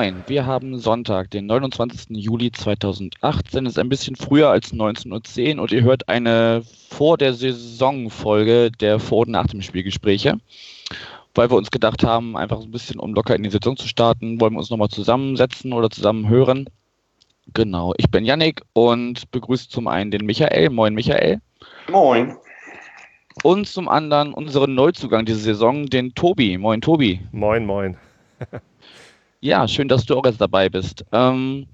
Moin, Wir haben Sonntag, den 29. Juli 2018. Es ist ein bisschen früher als 19.10 Uhr und ihr hört eine vor der Saison-Folge der Vor- und Nach dem Spielgespräche. Weil wir uns gedacht haben, einfach so ein bisschen, um locker in die Saison zu starten, wollen wir uns nochmal zusammensetzen oder zusammen hören. Genau, ich bin Yannick und begrüße zum einen den Michael. Moin, Michael. Moin. Und zum anderen unseren Neuzugang diese Saison, den Tobi. Moin, Tobi. Moin, moin. Ja, schön, dass du auch jetzt dabei bist. Ähm,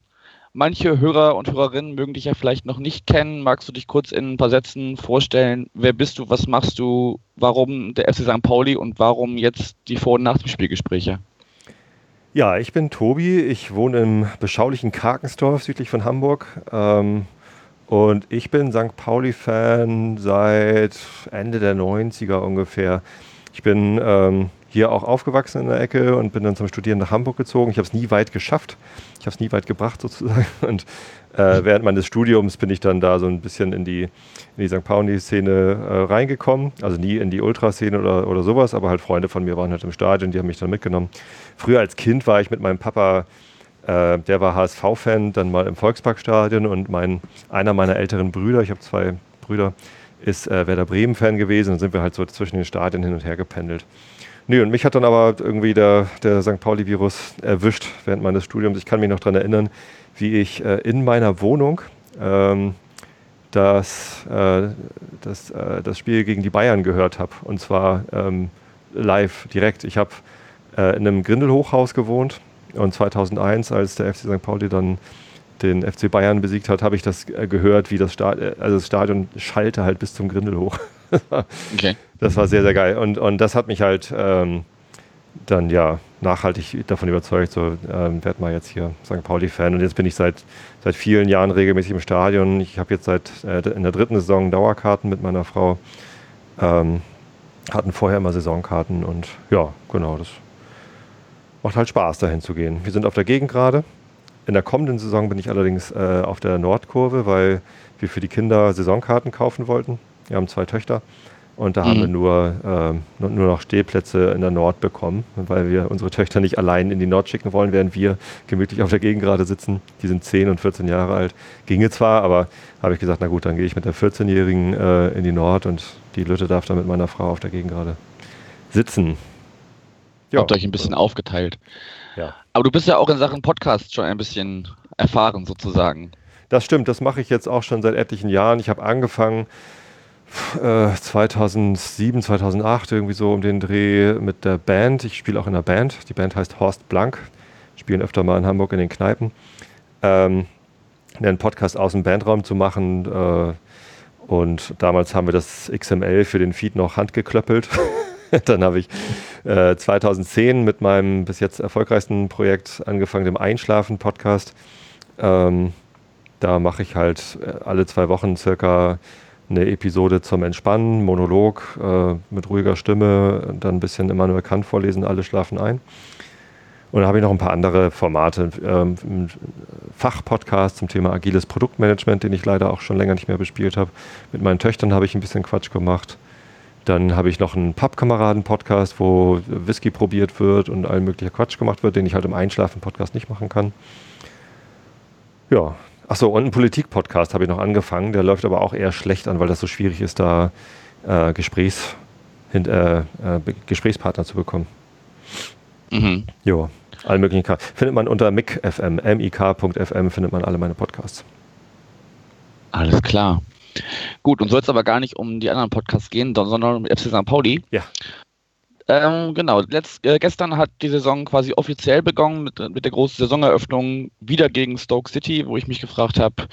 manche Hörer und Hörerinnen mögen dich ja vielleicht noch nicht kennen. Magst du dich kurz in ein paar Sätzen vorstellen? Wer bist du? Was machst du? Warum der FC St. Pauli und warum jetzt die Vor- und Nach dem Spielgespräche? Ja, ich bin Tobi. Ich wohne im beschaulichen Karkensdorf südlich von Hamburg. Ähm, und ich bin St. Pauli-Fan seit Ende der 90er ungefähr. Ich bin ähm, hier auch aufgewachsen in der Ecke und bin dann zum Studieren nach Hamburg gezogen. Ich habe es nie weit geschafft. Ich habe es nie weit gebracht sozusagen. Und äh, während meines Studiums bin ich dann da so ein bisschen in die, in die St. Pauli-Szene äh, reingekommen. Also nie in die Ultraszene oder, oder sowas, aber halt Freunde von mir waren halt im Stadion, die haben mich dann mitgenommen. Früher als Kind war ich mit meinem Papa äh, der war HSV-Fan, dann mal im Volksparkstadion und mein, einer meiner älteren Brüder, ich habe zwei Brüder, ist äh, Werder Bremen-Fan gewesen. Dann sind wir halt so zwischen den Stadien hin und her gependelt. Nee, und mich hat dann aber irgendwie der, der St. Pauli-Virus erwischt während meines Studiums. Ich kann mich noch daran erinnern, wie ich äh, in meiner Wohnung ähm, das, äh, das, äh, das Spiel gegen die Bayern gehört habe. Und zwar ähm, live, direkt. Ich habe äh, in einem Grindelhochhaus gewohnt und 2001, als der FC St. Pauli dann den FC Bayern besiegt hat, habe ich das äh, gehört, wie das Stadion, äh, also das Stadion schallte halt bis zum Grindel hoch. Okay. Das war sehr, sehr geil. Und, und das hat mich halt ähm, dann ja nachhaltig davon überzeugt, so ähm, werd mal jetzt hier St. Pauli-Fan. Und jetzt bin ich seit, seit vielen Jahren regelmäßig im Stadion. Ich habe jetzt seit äh, in der dritten Saison Dauerkarten mit meiner Frau. Ähm, hatten vorher immer Saisonkarten und ja, genau, das macht halt Spaß, dahin zu gehen. Wir sind auf der Gegend gerade. In der kommenden Saison bin ich allerdings äh, auf der Nordkurve, weil wir für die Kinder Saisonkarten kaufen wollten. Wir haben zwei Töchter und da mhm. haben wir nur, äh, nur noch Stehplätze in der Nord bekommen, weil wir unsere Töchter nicht allein in die Nord schicken wollen, während wir gemütlich auf der Gegend gerade sitzen. Die sind 10 und 14 Jahre alt. Ginge zwar, aber habe ich gesagt, na gut, dann gehe ich mit der 14-Jährigen äh, in die Nord und die Lütte darf dann mit meiner Frau auf der Gegend gerade sitzen. Ja. Habt euch ein bisschen aufgeteilt. Ja. Aber du bist ja auch in Sachen Podcast schon ein bisschen erfahren sozusagen. Das stimmt, das mache ich jetzt auch schon seit etlichen Jahren. Ich habe angefangen 2007, äh, 2008 irgendwie so um den Dreh mit der Band. Ich spiele auch in einer Band. Die Band heißt Horst Blank. Spielen öfter mal in Hamburg in den Kneipen. Ähm, einen Podcast aus dem Bandraum zu machen. Äh, und damals haben wir das XML für den Feed noch handgeklöppelt. Dann habe ich äh, 2010 mit meinem bis jetzt erfolgreichsten Projekt angefangen, dem Einschlafen-Podcast. Ähm, da mache ich halt äh, alle zwei Wochen circa eine Episode zum Entspannen, Monolog äh, mit ruhiger Stimme, dann ein bisschen Immanuel Kant vorlesen, alle schlafen ein. Und dann habe ich noch ein paar andere Formate. Ähm, Fachpodcast zum Thema agiles Produktmanagement, den ich leider auch schon länger nicht mehr bespielt habe. Mit meinen Töchtern habe ich ein bisschen Quatsch gemacht. Dann habe ich noch einen Pappkameraden-Podcast, wo Whisky probiert wird und all möglicher Quatsch gemacht wird, den ich halt im Einschlafen-Podcast nicht machen kann. Ja, achso, und einen Politik-Podcast habe ich noch angefangen. Der läuft aber auch eher schlecht an, weil das so schwierig ist, da äh, Gesprächs, äh, äh, Gesprächspartner zu bekommen. Mhm. Ja, alle möglichen. K findet man unter mic.fm, mik.fm findet man alle meine Podcasts. Alles klar. Gut, und soll es aber gar nicht um die anderen Podcasts gehen, sondern um FC St. Pauli. Ja. Ähm, genau, Letzt, äh, gestern hat die Saison quasi offiziell begonnen mit, mit der großen Saisoneröffnung wieder gegen Stoke City, wo ich mich gefragt habe,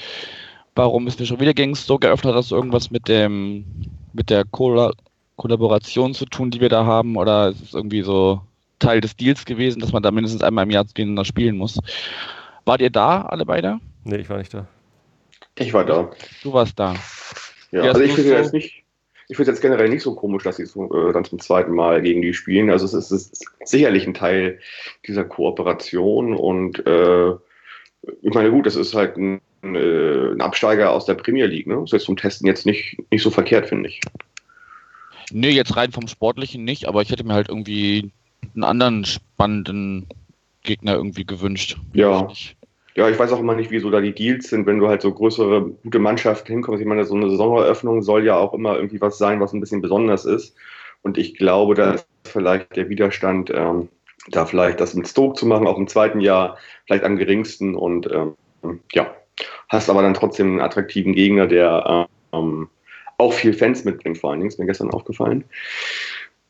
warum ist wir schon wieder gegen Stoke eröffnet? Hat das irgendwas mit dem mit der Kolla Kollaboration zu tun, die wir da haben? Oder ist es irgendwie so Teil des Deals gewesen, dass man da mindestens einmal im Jahr gegeneinander spielen muss? Wart ihr da, alle beide? Nee, ich war nicht da. Ich war da. Du warst da. Ja, also ich finde so jetzt nicht, ich finde es jetzt generell nicht so komisch, dass sie so, äh, dann zum zweiten Mal gegen die spielen. Also es ist, es ist sicherlich ein Teil dieser Kooperation und äh, ich meine, gut, das ist halt ein, ein Absteiger aus der Premier League, ne? Das ist jetzt zum Testen jetzt nicht, nicht so verkehrt, finde ich. Nee, jetzt rein vom Sportlichen nicht, aber ich hätte mir halt irgendwie einen anderen spannenden Gegner irgendwie gewünscht. Ja. Ja, ich weiß auch immer nicht, wieso da die Deals sind, wenn du halt so größere, gute Mannschaften hinkommst. Ich meine, so eine Saisoneröffnung soll ja auch immer irgendwie was sein, was ein bisschen besonders ist. Und ich glaube, da ist vielleicht der Widerstand, ähm, da vielleicht das mit Stoke zu machen, auch im zweiten Jahr, vielleicht am geringsten. Und ähm, ja, hast aber dann trotzdem einen attraktiven Gegner, der ähm, auch viel Fans mitbringt, vor allen Dingen, ist mir gestern aufgefallen.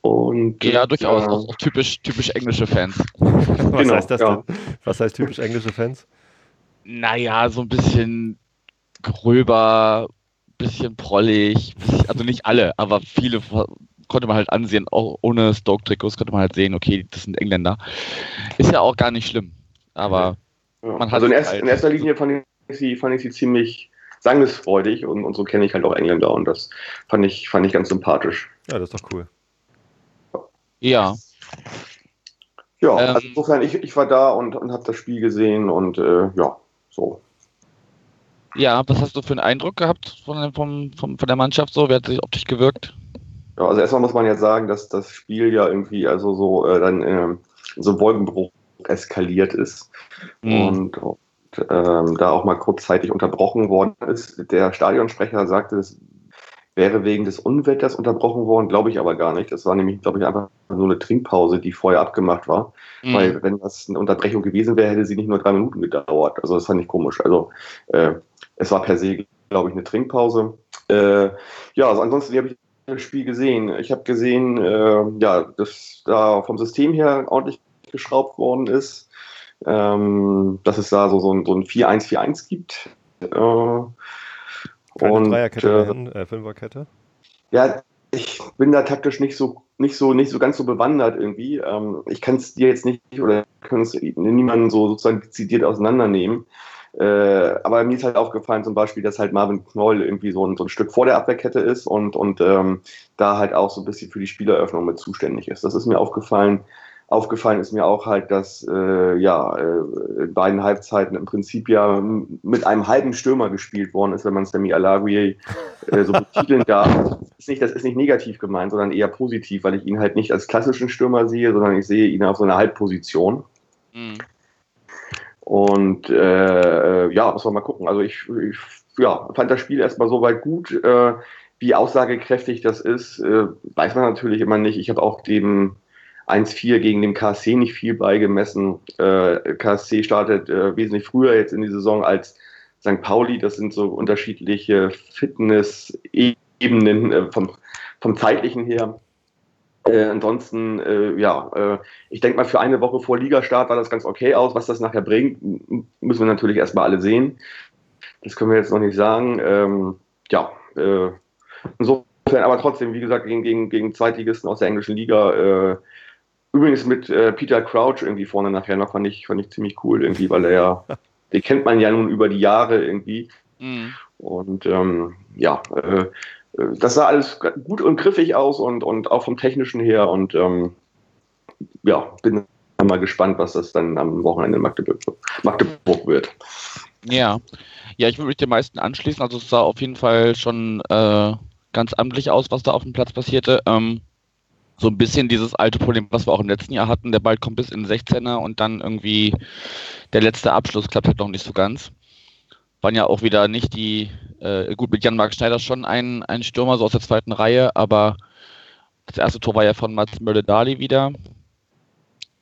Und, ja, durchaus, äh, auch, typisch, typisch englische Fans. Was genau, heißt das ja. denn? Was heißt typisch englische Fans? Naja, so ein bisschen gröber, bisschen prollig, also nicht alle, aber viele konnte man halt ansehen, auch ohne Stoke-Trikots konnte man halt sehen, okay, das sind Engländer. Ist ja auch gar nicht schlimm, aber ja. man hat Also in, erst, halt in erster Linie fand ich sie, fand ich sie ziemlich sangesfreudig und, und so kenne ich halt auch Engländer und das fand ich, fand ich ganz sympathisch. Ja, das ist doch cool. Ja. Ja, ähm, also insofern, ich, ich war da und, und habe das Spiel gesehen und äh, ja, so. Ja, was hast du für einen Eindruck gehabt von, von, von, von der Mannschaft so? Wer hat sich auf dich gewirkt? Ja, also erstmal muss man jetzt sagen, dass das Spiel ja irgendwie also so äh, dann äh, so Wolkenbruch eskaliert ist mhm. und, und ähm, da auch mal kurzzeitig unterbrochen worden ist. Der Stadionsprecher sagte, es wäre wegen des Unwetters unterbrochen worden, glaube ich aber gar nicht. Das war nämlich, glaube ich, einfach nur eine Trinkpause, die vorher abgemacht war. Mhm. Weil wenn das eine Unterbrechung gewesen wäre, hätte sie nicht nur drei Minuten gedauert. Also das fand ich komisch. Also äh, es war per se, glaube ich, eine Trinkpause. Äh, ja, also ansonsten habe ich das Spiel gesehen. Ich habe gesehen, äh, ja, dass da vom System her ordentlich geschraubt worden ist. Ähm, dass es da so, so ein, so ein 4-1-4-1 gibt. Äh, keine und, Dreierkette, äh, äh, Fünferkette? Ja, ich bin da taktisch nicht so, nicht so, nicht so ganz so bewandert irgendwie. Ähm, ich kann es dir jetzt nicht oder kann es niemanden so sozusagen dezidiert auseinandernehmen. Äh, aber mir ist halt aufgefallen zum Beispiel, dass halt Marvin Knoll irgendwie so ein, so ein Stück vor der Abwehrkette ist und, und ähm, da halt auch so ein bisschen für die Spieleröffnung mit zuständig ist. Das ist mir aufgefallen. Aufgefallen ist mir auch halt, dass äh, ja äh, in beiden Halbzeiten im Prinzip ja mit einem halben Stürmer gespielt worden ist, wenn man Sammy Alaguier äh, so betiteln darf. Ist nicht, das ist nicht negativ gemeint, sondern eher positiv, weil ich ihn halt nicht als klassischen Stürmer sehe, sondern ich sehe ihn auf so einer Halbposition. Mhm. Und äh, ja, muss man mal gucken. Also ich, ich ja, fand das Spiel erstmal soweit gut. Äh, wie aussagekräftig das ist, äh, weiß man natürlich immer nicht. Ich habe auch dem 1-4 gegen den KSC nicht viel beigemessen. Äh, KSC startet äh, wesentlich früher jetzt in die Saison als St. Pauli. Das sind so unterschiedliche Fitness-Ebenen äh, vom, vom zeitlichen her. Äh, ansonsten, äh, ja, äh, ich denke mal, für eine Woche vor Ligastart war das ganz okay aus. Was das nachher bringt, müssen wir natürlich erstmal alle sehen. Das können wir jetzt noch nicht sagen. Ähm, ja, äh, insofern, aber trotzdem, wie gesagt, gegen, gegen, gegen Zweitligisten aus der englischen Liga äh, Übrigens mit äh, Peter Crouch irgendwie vorne nachher noch, fand ich, fand ich ziemlich cool irgendwie, weil er ja, den kennt man ja nun über die Jahre irgendwie. Mhm. Und ähm, ja, äh, das sah alles gut und griffig aus und, und auch vom Technischen her. Und ähm, ja, bin mal gespannt, was das dann am Wochenende in Magdeburg, Magdeburg wird. Ja, ja, ich würde mich den meisten anschließen. Also es sah auf jeden Fall schon äh, ganz amtlich aus, was da auf dem Platz passierte. Ähm, so ein bisschen dieses alte Problem, was wir auch im letzten Jahr hatten. Der Ball kommt bis in den 16er und dann irgendwie der letzte Abschluss klappt halt noch nicht so ganz. Waren ja auch wieder nicht die, äh, gut, mit Jan-Marc Schneider schon ein, ein Stürmer, so aus der zweiten Reihe, aber das erste Tor war ja von Mats Mölle-Dali wieder.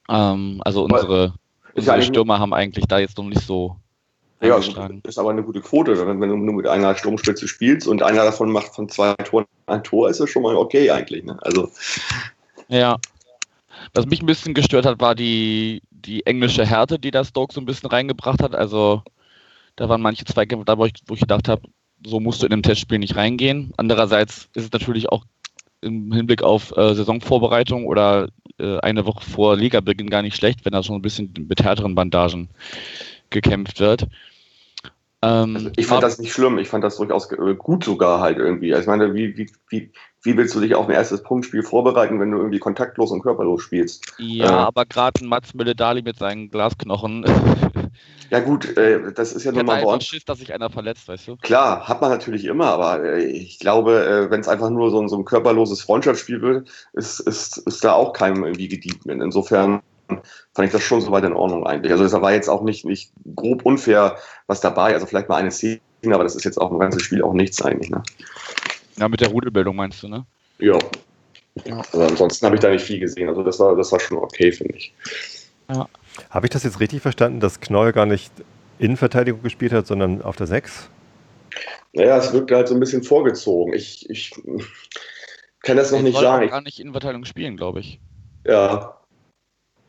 Ähm, also unsere, unsere Stürmer haben eigentlich da jetzt noch nicht so ja, das ist aber eine gute Quote. Wenn du nur mit einer Sturmspitze spielst und einer davon macht von zwei Toren ein Tor, ist das schon mal okay eigentlich. Ne? Also. Ja. Was mich ein bisschen gestört hat, war die, die englische Härte, die der Stoke so ein bisschen reingebracht hat. Also da waren manche Zweikämpfe da, wo ich, wo ich gedacht habe, so musst du in einem Testspiel nicht reingehen. Andererseits ist es natürlich auch im Hinblick auf äh, Saisonvorbereitung oder äh, eine Woche vor Ligabeginn gar nicht schlecht, wenn da schon ein bisschen mit härteren Bandagen gekämpft wird. Ähm, also ich fand das nicht schlimm, ich fand das durchaus äh, gut sogar halt irgendwie. Also ich meine, wie, wie, wie, wie willst du dich auf ein erstes Punktspiel vorbereiten, wenn du irgendwie kontaktlos und körperlos spielst? Ja, äh, aber gerade ein Mats Mülle-Dali mit seinen Glasknochen Ja gut, äh, das ist ja nun hätte mal bei uns. Schiss, dass sich einer verletzt, weißt du? Klar, hat man natürlich immer, aber äh, ich glaube, äh, wenn es einfach nur so, ein- so ein körperloses Freundschaftsspiel wird, ist, ist, ist da auch keinem irgendwie gedient. Insofern fand ich das schon soweit in Ordnung eigentlich. Also es war jetzt auch nicht, nicht grob unfair was dabei. Also vielleicht mal eine Szene, aber das ist jetzt auch im ganzen Spiel auch nichts eigentlich. Ne? Ja, mit der Rudelbildung meinst du, ne? Ja. Also ansonsten habe ich da nicht viel gesehen. Also das war, das war schon okay, finde ich. Habe ich das jetzt richtig verstanden, dass Knoll gar nicht Innenverteidigung gespielt hat, sondern auf der 6? Naja, es wirkte halt so ein bisschen vorgezogen. Ich, ich kann das noch Er nicht sagen. Ich, gar nicht in Verteilung spielen, glaube ich. Ja.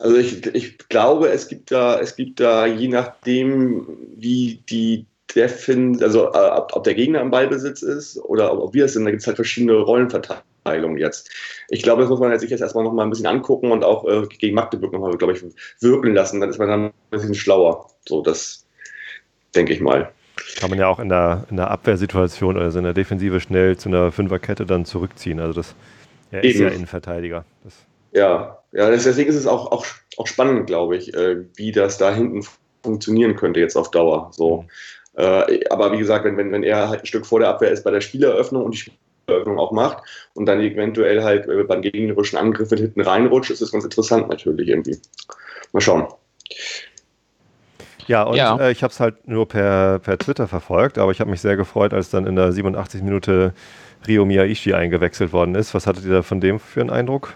Also ich, ich glaube, es gibt da, es gibt da, je nachdem, wie die Defin, also äh, ob, ob der Gegner im Ballbesitz ist oder ob, ob wir es sind, da gibt es halt verschiedene Rollenverteilungen jetzt. Ich glaube, das muss man sich jetzt erstmal noch mal ein bisschen angucken und auch äh, gegen Magdeburg nochmal, glaube ich, wirken lassen. Dann ist man dann ein bisschen schlauer. So, das denke ich mal. Kann man ja auch in der, in der Abwehrsituation, also in der Defensive schnell zu einer Fünferkette dann zurückziehen. Also das er ist Eben. ja Innenverteidiger. Das, Ja, ja, deswegen ist es auch, auch, auch spannend, glaube ich, äh, wie das da hinten funktionieren könnte jetzt auf Dauer. So. Äh, aber wie gesagt, wenn, wenn, wenn er halt ein Stück vor der Abwehr ist bei der Spieleröffnung und die Spieleröffnung auch macht und dann eventuell halt äh, beim gegnerischen Angriff mit hinten reinrutscht, ist das ganz interessant natürlich irgendwie. Mal schauen. Ja, und Ja. Äh, ich habe es halt nur per, per Twitter verfolgt, aber ich habe mich sehr gefreut, als dann in der 87. Minute Rio Miyaishi eingewechselt worden ist. Was hattet ihr da von dem für einen Eindruck?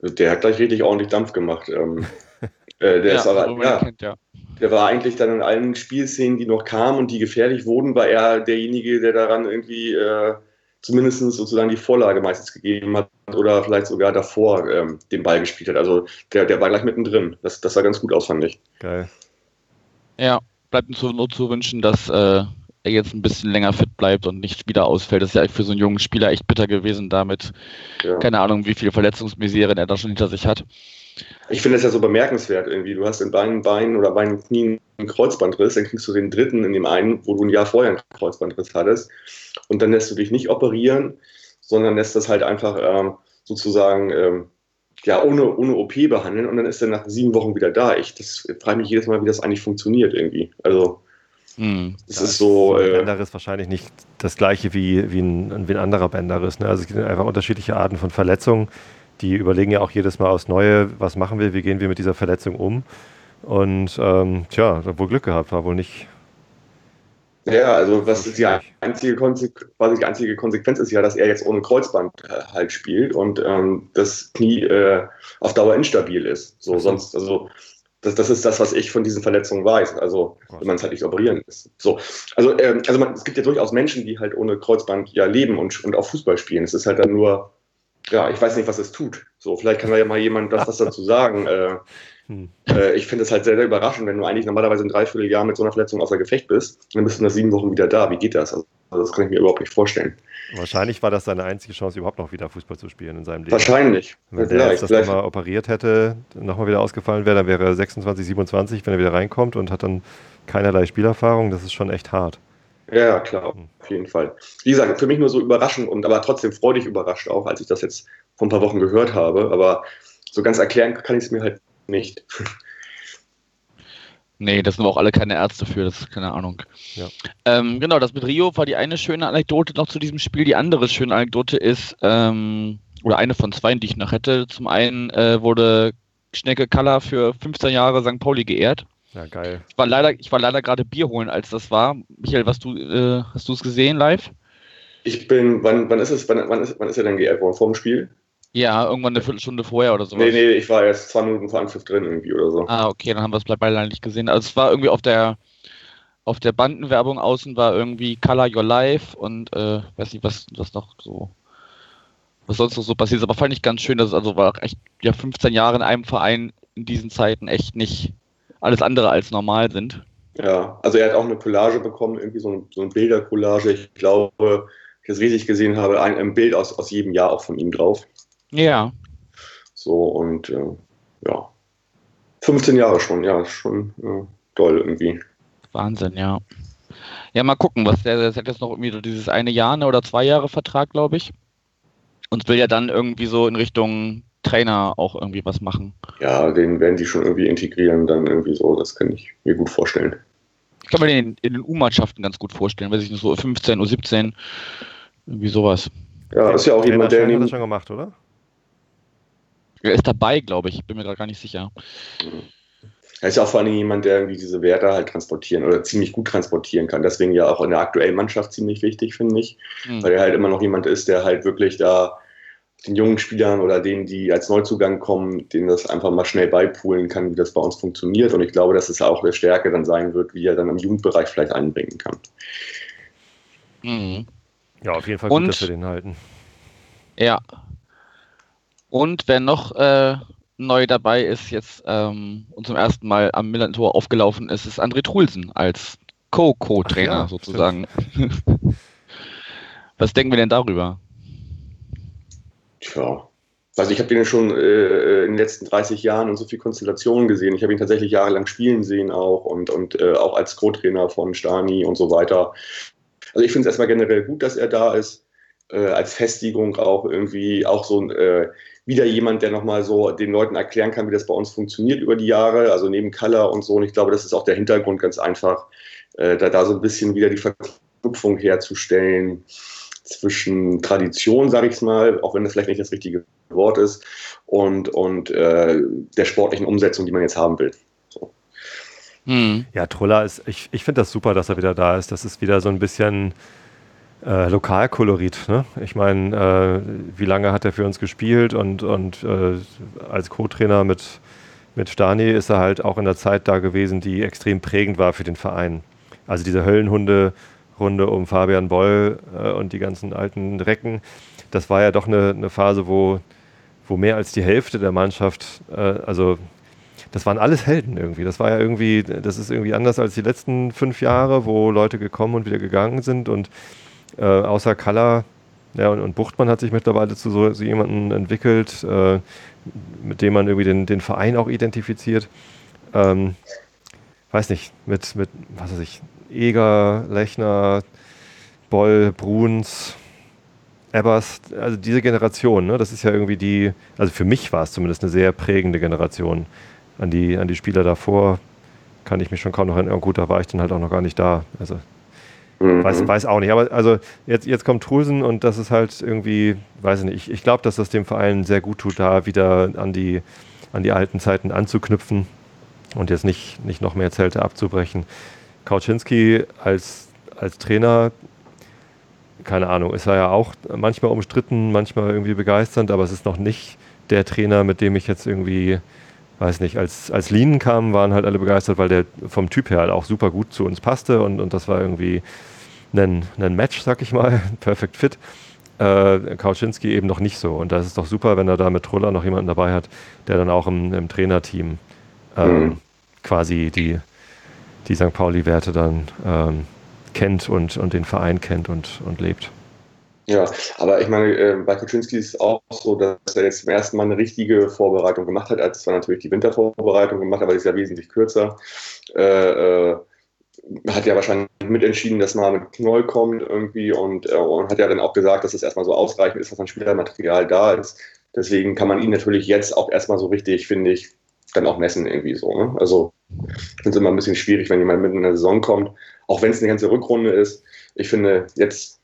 Der hat gleich richtig ordentlich Dampf gemacht. Ähm, äh, der, ist aber, so man ihn ja, kennt, ja. der war eigentlich dann in allen Spielszenen, die noch kamen und die gefährlich wurden, war er derjenige, der daran irgendwie äh, zumindest sozusagen die Vorlage meistens gegeben hat oder vielleicht sogar davor ähm, den Ball gespielt hat. Also der, der war gleich mittendrin. Das, das sah ganz gut aus, fand ich. Geil. Ja, bleibt uns nur zu wünschen, dass äh, er jetzt ein bisschen länger fit bleibt und nicht wieder ausfällt. Das ist ja für so einen jungen Spieler echt bitter gewesen damit. Ja. Keine Ahnung, wie viele Verletzungsmiseren er da schon hinter sich hat. Ich finde das ja so bemerkenswert irgendwie. Du hast in beiden Beinen oder beiden Knien einen Kreuzbandriss, dann kriegst du den dritten in dem einen, wo du ein Jahr vorher einen Kreuzbandriss hattest. Und dann lässt du dich nicht operieren, sondern lässt das halt einfach ähm, sozusagen ähm, ja, ohne, ohne OP behandeln und dann ist er nach sieben Wochen wieder da. Ich das frage mich jedes Mal, wie das eigentlich funktioniert irgendwie. Also, Hm. das Ja, ist so. ein Äh, Bänderriss wahrscheinlich nicht das gleiche wie, wie, ein, wie ein anderer Bänderriss. Ne? Also es gibt einfach unterschiedliche Arten von Verletzungen. Die überlegen ja auch jedes Mal aufs Neue, was machen wir, wie gehen wir mit dieser Verletzung um. Und ähm, tja, hat wohl Glück gehabt, war wohl nicht. Ja, also was ist die einzige, Konsequ quasi die einzige Konsequenz ist ja, dass er jetzt ohne Kreuzband äh, halt spielt und ähm, das Knie äh, auf Dauer instabil ist. So. sonst, also das, das ist das, was ich von diesen Verletzungen weiß. Also wenn man es halt nicht operieren lässt. So, also ähm, also man, es gibt ja durchaus Menschen, die halt ohne Kreuzband ja leben und und auch Fußball spielen. Es ist halt dann nur ja, ich weiß nicht, was es tut. So, vielleicht kann da ja mal jemand das was dazu sagen. Äh, Hm. äh, ich finde es halt sehr, sehr überraschend, wenn du eigentlich normalerweise ein Dreivierteljahr mit so einer Verletzung außer Gefecht bist, dann bist du nach sieben Wochen wieder da. Wie geht das? Also, das kann ich mir überhaupt nicht vorstellen. Wahrscheinlich war das seine einzige Chance, überhaupt noch wieder Fußball zu spielen in seinem Leben. Wahrscheinlich. Wenn jetzt das nochmal operiert hätte, nochmal wieder ausgefallen wäre, dann wäre er 26, 27, wenn er wieder reinkommt und hat dann keinerlei Spielerfahrung. Das ist schon echt hart. Ja, ja, klar, auf jeden Fall. Wie gesagt, für mich nur so überraschend und aber trotzdem freudig überrascht auch, als ich das jetzt vor ein paar Wochen gehört habe. Aber so ganz erklären kann ich es mir halt nicht. Nee, das sind aber auch alle keine Ärzte für, das ist keine Ahnung. Ja. Ähm, genau, das mit Rio war die eine schöne Anekdote noch zu diesem Spiel. Die andere schöne Anekdote ist, ähm, oder eine von zwei, die ich noch hätte. Zum einen äh, wurde Schnecke Kaller für 15 Jahre St. Pauli geehrt. Ja, geil. Ich war leider, ich war leider gerade Bier holen, als das war. Michael, was du, äh, hast du es gesehen live? Ich bin, wann, wann ist es, wann, wann, ist, wann ist er denn geehrt worden? Vor dem Spiel? Ja, irgendwann eine Viertelstunde vorher oder sowas. Nee, nee, ich war erst zwei Minuten vor Anpfiff drin irgendwie oder so. Ah, okay, dann haben wir es beide nicht gesehen. Also es war irgendwie auf der auf der Bandenwerbung außen war irgendwie Color Your Life und äh, weiß nicht, was, was noch so was sonst noch so passiert ist. Aber fand ich ganz schön, dass es also war echt ja 15 Jahre in einem Verein in diesen Zeiten echt nicht alles andere als normal sind. Ja, also er hat auch eine Collage bekommen, irgendwie so, ein, so eine Bildercollage. Ich glaube, ich das richtig gesehen habe, ein, ein Bild aus, aus jedem Jahr auch von ihm drauf. Ja, So und äh, ja, 15 Jahre schon, ja, schon äh, toll irgendwie. Wahnsinn, ja. Ja, mal gucken, was der, der hat jetzt noch irgendwie so dieses eine Jahr ne, oder zwei Jahre Vertrag, glaube ich. Und will ja dann irgendwie so in Richtung Trainer auch irgendwie was machen. Ja, den werden die schon irgendwie integrieren, dann irgendwie so, das kann ich mir gut vorstellen. Ich kann mir den in den U-Mannschaften ganz gut vorstellen, weiß ich nicht, so 15 oder 17, irgendwie sowas. Ja, ist ja auch jemand, der hat das schon gemacht, oder? Er ist dabei, glaube ich, bin mir gerade gar nicht sicher. Er ist ja auch vor allem jemand, der irgendwie diese Werte halt transportieren oder ziemlich gut transportieren kann. Deswegen ja auch in der aktuellen Mannschaft ziemlich wichtig, finde ich. Hm. Weil er halt immer noch jemand ist, der halt wirklich da den jungen Spielern oder denen, die als Neuzugang kommen, denen das einfach mal schnell beipulen kann, wie das bei uns funktioniert. Und ich glaube, dass es auch der Stärke dann sein wird, wie er dann im Jugendbereich vielleicht einbringen kann. Mhm. Ja, auf jeden Fall Und- gut, dass wir den halten. Ja. Und wer noch äh, neu dabei ist, jetzt ähm, und zum ersten Mal am Milan-Tor aufgelaufen ist, ist André Trulsen als Co-Co-Trainer ja, sozusagen. Was denken wir denn darüber? Tja. Also ich habe den schon äh, in den letzten 30 Jahren in so viel Konstellationen gesehen. Ich habe ihn tatsächlich jahrelang spielen sehen auch und, und äh, auch als Co-Trainer von Stani und so weiter. Also ich finde es erstmal generell gut, dass er da ist. Äh, als Festigung auch irgendwie auch so ein äh, wieder jemand, der nochmal so den Leuten erklären kann, wie das bei uns funktioniert über die Jahre, also neben Color und so. Und ich glaube, das ist auch der Hintergrund ganz einfach, äh, da, da so ein bisschen wieder die Verknüpfung herzustellen zwischen Tradition, sage ich mal, auch wenn das vielleicht nicht das richtige Wort ist, und, und äh, der sportlichen Umsetzung, die man jetzt haben will. So. Hm. Ja, Trulla ist, ich, ich finde das super, dass er wieder da ist. Das ist wieder so ein bisschen äh, Lokalkolorit. Ne? Ich meine, äh, wie lange hat er für uns gespielt und, und äh, als Co-Trainer mit, mit Stani ist er halt auch in der Zeit da gewesen, die extrem prägend war für den Verein. Also diese Höllenhunde-Runde um Fabian Boll äh, und die ganzen alten Recken, das war ja doch eine, eine Phase, wo, wo mehr als die Hälfte der Mannschaft, äh, also das waren alles Helden irgendwie. Das war ja irgendwie, das ist irgendwie anders als die letzten fünf Jahre, wo Leute gekommen und wieder gegangen sind und äh, außer Kalla ja, und, und Buchtmann hat sich mittlerweile zu so, so jemandem entwickelt, äh, mit dem man irgendwie den, den Verein auch identifiziert. Ähm, weiß nicht, mit, mit, was weiß ich, Eger, Lechner, Boll, Bruns, Ebbers, also diese Generation, ne, das ist ja irgendwie die, also für mich war es zumindest eine sehr prägende Generation. An die, an die Spieler davor kann ich mich schon kaum noch erinnern. Gut, da war ich dann halt auch noch gar nicht da. Also Mhm. Weiß, weiß auch nicht. Aber also jetzt, jetzt kommt Trusen und das ist halt irgendwie, weiß ich nicht, ich, ich glaube, dass das dem Verein sehr gut tut, da wieder an die, an die alten Zeiten anzuknüpfen und jetzt nicht, nicht noch mehr Zelte abzubrechen. Kauczynski als, als Trainer, keine Ahnung, ist er ja auch manchmal umstritten, manchmal irgendwie begeisternd, aber es ist noch nicht der Trainer, mit dem ich jetzt irgendwie, weiß nicht, als, als Lien kam, waren halt alle begeistert, weil der vom Typ her halt auch super gut zu uns passte und, und das war irgendwie ein, ein Match, sag ich mal, perfect fit. Äh, Kauczynski eben noch nicht so. Und das ist doch super, wenn er da mit Truller noch jemanden dabei hat, der dann auch im, im Trainerteam ähm, Mhm. quasi die, die St. Pauli-Werte dann ähm, kennt und, und den Verein kennt und, und lebt. Ja, aber ich meine, äh, bei Kuczynski ist es auch so, dass er jetzt zum ersten Mal eine richtige Vorbereitung gemacht hat. Er hat zwar natürlich die Wintervorbereitung gemacht, aber die ist ja wesentlich kürzer. Äh, äh, hat ja wahrscheinlich mitentschieden, dass mal mit Knoll kommt irgendwie und, äh, und hat ja dann auch gesagt, dass es erstmal so ausreichend ist, dass an Spielermaterial da ist. Deswegen kann man ihn natürlich jetzt auch erstmal so richtig, finde ich, dann auch messen irgendwie so. Ne? Also ich finde es immer ein bisschen schwierig, wenn jemand mitten in der Saison kommt, auch wenn es eine ganze Rückrunde ist. Ich finde, jetzt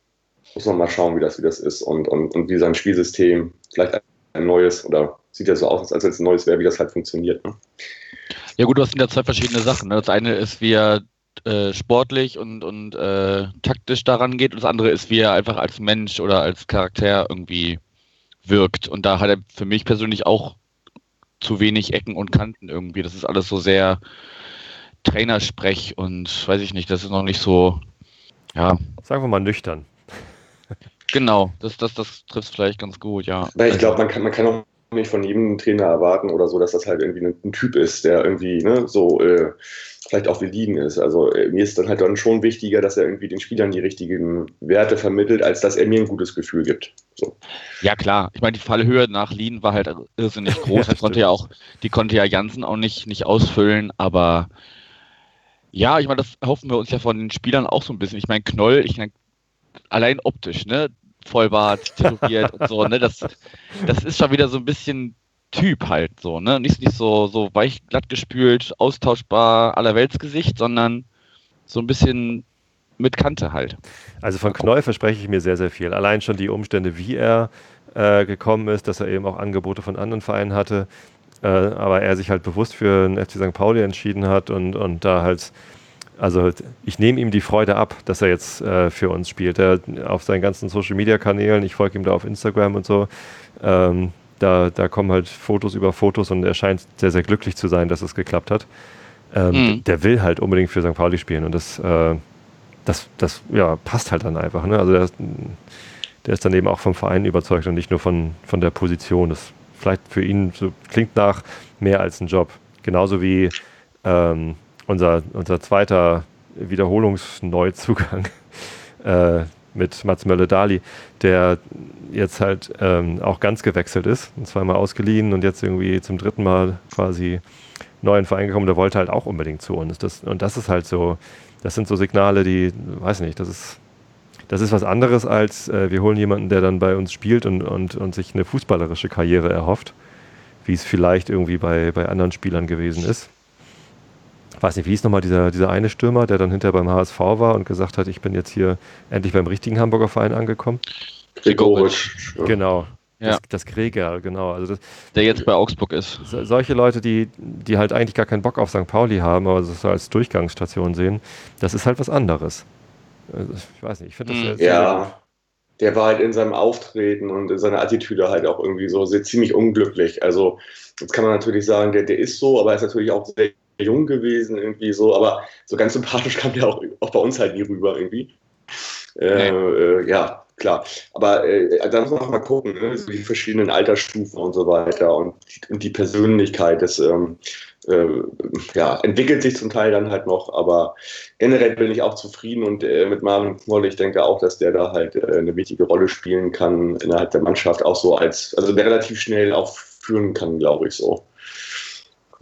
muss man mal schauen, wie das, wie das ist und, und, und wie sein Spielsystem vielleicht ein neues oder sieht ja so aus, als wenn es ein neues wäre, wie das halt funktioniert. Ne? Ja gut, das sind ja zwei verschiedene Sachen. Ne? Das eine ist, wie er äh, sportlich und, und äh, taktisch daran geht und das andere ist, wie er einfach als Mensch oder als Charakter irgendwie wirkt. Und da hat er für mich persönlich auch zu wenig Ecken und Kanten irgendwie. Das ist alles so sehr Trainersprech und weiß ich nicht, das ist noch nicht so, ja, Sagen wir mal nüchtern. Genau, das, das, das trifft vielleicht ganz gut, ja. Weil ich glaube, man kann, man kann auch nicht von jedem Trainer erwarten oder so, dass das halt irgendwie ein, ein Typ ist, der irgendwie ne, so äh, vielleicht auch validen ist. Also äh, mir ist dann halt dann schon wichtiger, dass er irgendwie den Spielern die richtigen Werte vermittelt, als dass er mir ein gutes Gefühl gibt. So. Ja, klar. Ich meine, die Fallhöhe nach Lien war halt irrsinnig groß. Ja, die konnte ja auch, die konnte ja Jansen auch nicht, nicht ausfüllen, aber ja, ich meine, das hoffen wir uns ja von den Spielern auch so ein bisschen. Ich meine, Knoll, ich meine, allein optisch, ne? Vollbart, tätowiert und so, ne? Das, das ist schon wieder so ein bisschen Typ halt so, ne? Nicht, nicht so, so weich glatt gespült, austauschbar, allerweltsgesicht, sondern so ein bisschen mit Kante halt. Also von Knoll verspreche ich mir sehr, sehr viel. Allein schon die Umstände, wie er äh, gekommen ist, dass er eben auch Angebote von anderen Vereinen hatte, äh, aber er sich halt bewusst für den FC St. Pauli entschieden hat und, und da halt, also ich nehme ihm die Freude ab, dass er jetzt äh, für uns spielt. Er auf seinen ganzen Social Media Kanälen, ich folge ihm da auf Instagram und so, ähm, da, da kommen halt Fotos über Fotos und er scheint sehr, sehr glücklich zu sein, dass es geklappt hat. Ähm, mhm. Der will halt unbedingt für St. Pauli spielen und das, äh, das, das ja, passt halt dann einfach. Ne? Also der, der, ist dann eben auch vom Verein überzeugt und nicht nur von, von der Position. Das vielleicht für ihn so klingt nach mehr als ein Job. Genauso wie ähm, unser, unser zweiter Wiederholungsneuzugang äh, mit Mats Mölle-Dali, der jetzt halt ähm, auch ganz gewechselt ist, und zweimal ausgeliehen und jetzt irgendwie zum dritten Mal quasi neu in Verein gekommen, der wollte halt auch unbedingt zu uns. Das, und das ist halt so, das sind so Signale, die, weiß nicht, das ist, das ist was anderes als äh, wir holen jemanden, der dann bei uns spielt und, und, und sich eine fußballerische Karriere erhofft, wie es vielleicht irgendwie bei, bei anderen Spielern gewesen ist weiß nicht, wie hieß nochmal dieser, dieser eine Stürmer, der dann hinterher beim HSV war und gesagt hat, ich bin jetzt hier endlich beim richtigen Hamburger Verein angekommen? Gregorisch. Genau. Ja. Das, das Greger, genau. Also das, der jetzt bei Augsburg ist. Solche Leute, die, die halt eigentlich gar keinen Bock auf St. Pauli haben, aber das so als Durchgangsstation sehen, das ist halt was anderes. Also ich weiß nicht, ich finde das mhm. sehr, Ja, der war halt in seinem Auftreten und in seiner Attitüde halt auch irgendwie so sehr, ziemlich unglücklich. Also, jetzt kann man natürlich sagen, der, der ist so, aber er ist natürlich auch sehr jung gewesen, irgendwie so, aber so ganz sympathisch kam der auch, auch bei uns halt nie rüber irgendwie. Äh, äh, ja, klar. Aber äh, da muss man auch mal gucken, ne? so die verschiedenen Altersstufen und so weiter und die, und die Persönlichkeit des, ähm, äh, ja, entwickelt sich zum Teil dann halt noch, aber generell bin ich auch zufrieden und äh, mit Marvin Knoll, ich denke auch, dass der da halt äh, eine wichtige Rolle spielen kann innerhalb der Mannschaft, auch so als, also der relativ schnell auch führen kann, glaube ich so.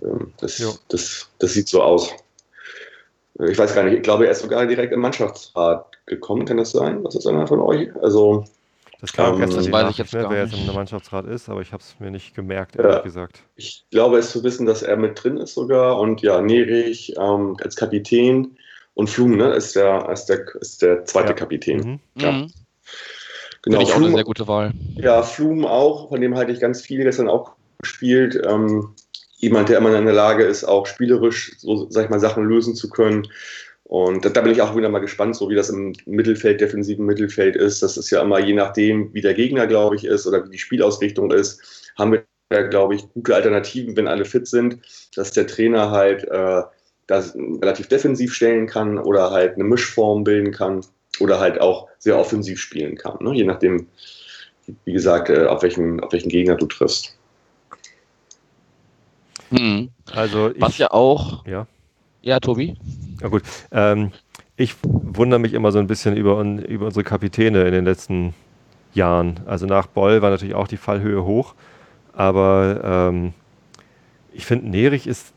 Ähm, das, das, das sieht so aus. Ich weiß gar nicht, ich glaube, er ist sogar direkt im Mannschaftsrat gekommen, kann das sein? Was ist einer von euch? Also, das kam ähm, gestern, weiß ich jetzt mehr, wer jetzt im Mannschaftsrat ist, aber ich habe es mir nicht gemerkt, ehrlich ja, gesagt. Ich glaube, es zu wissen, dass er mit drin ist sogar und ja, Nerich ähm, als Kapitän und Flum ne, ist, der, ist, der, ist der zweite ja. Kapitän. Mhm. Ja. Mhm. Genau, Finde ich Flum, auch eine sehr gute Wahl. Ja, Flum auch, von dem halte ich ganz viel gestern auch gespielt. Ähm, jemand, der immer in der Lage ist, auch spielerisch, so sag ich mal, Sachen lösen zu können. Und da, bin ich auch wieder mal gespannt, so wie das im Mittelfeld, defensiven Mittelfeld ist. Das ist ja immer je nachdem, wie der Gegner, glaube ich, ist oder wie die Spielausrichtung ist, haben wir, glaube ich, gute Alternativen, wenn alle fit sind, dass der Trainer halt äh, das relativ defensiv stellen kann oder halt eine Mischform bilden kann oder halt auch sehr offensiv spielen kann, ne? je nachdem, wie gesagt, äh, auf, welchen, auf welchen Gegner du triffst. Hm. Also ich, Was ja auch. Ja. Ja, Tobi. Ja gut. Ähm, ich wundere mich immer so ein bisschen über, über unsere Kapitäne in den letzten Jahren. Also nach Boll war natürlich auch die Fallhöhe hoch, aber ähm, ich finde, Nerich ist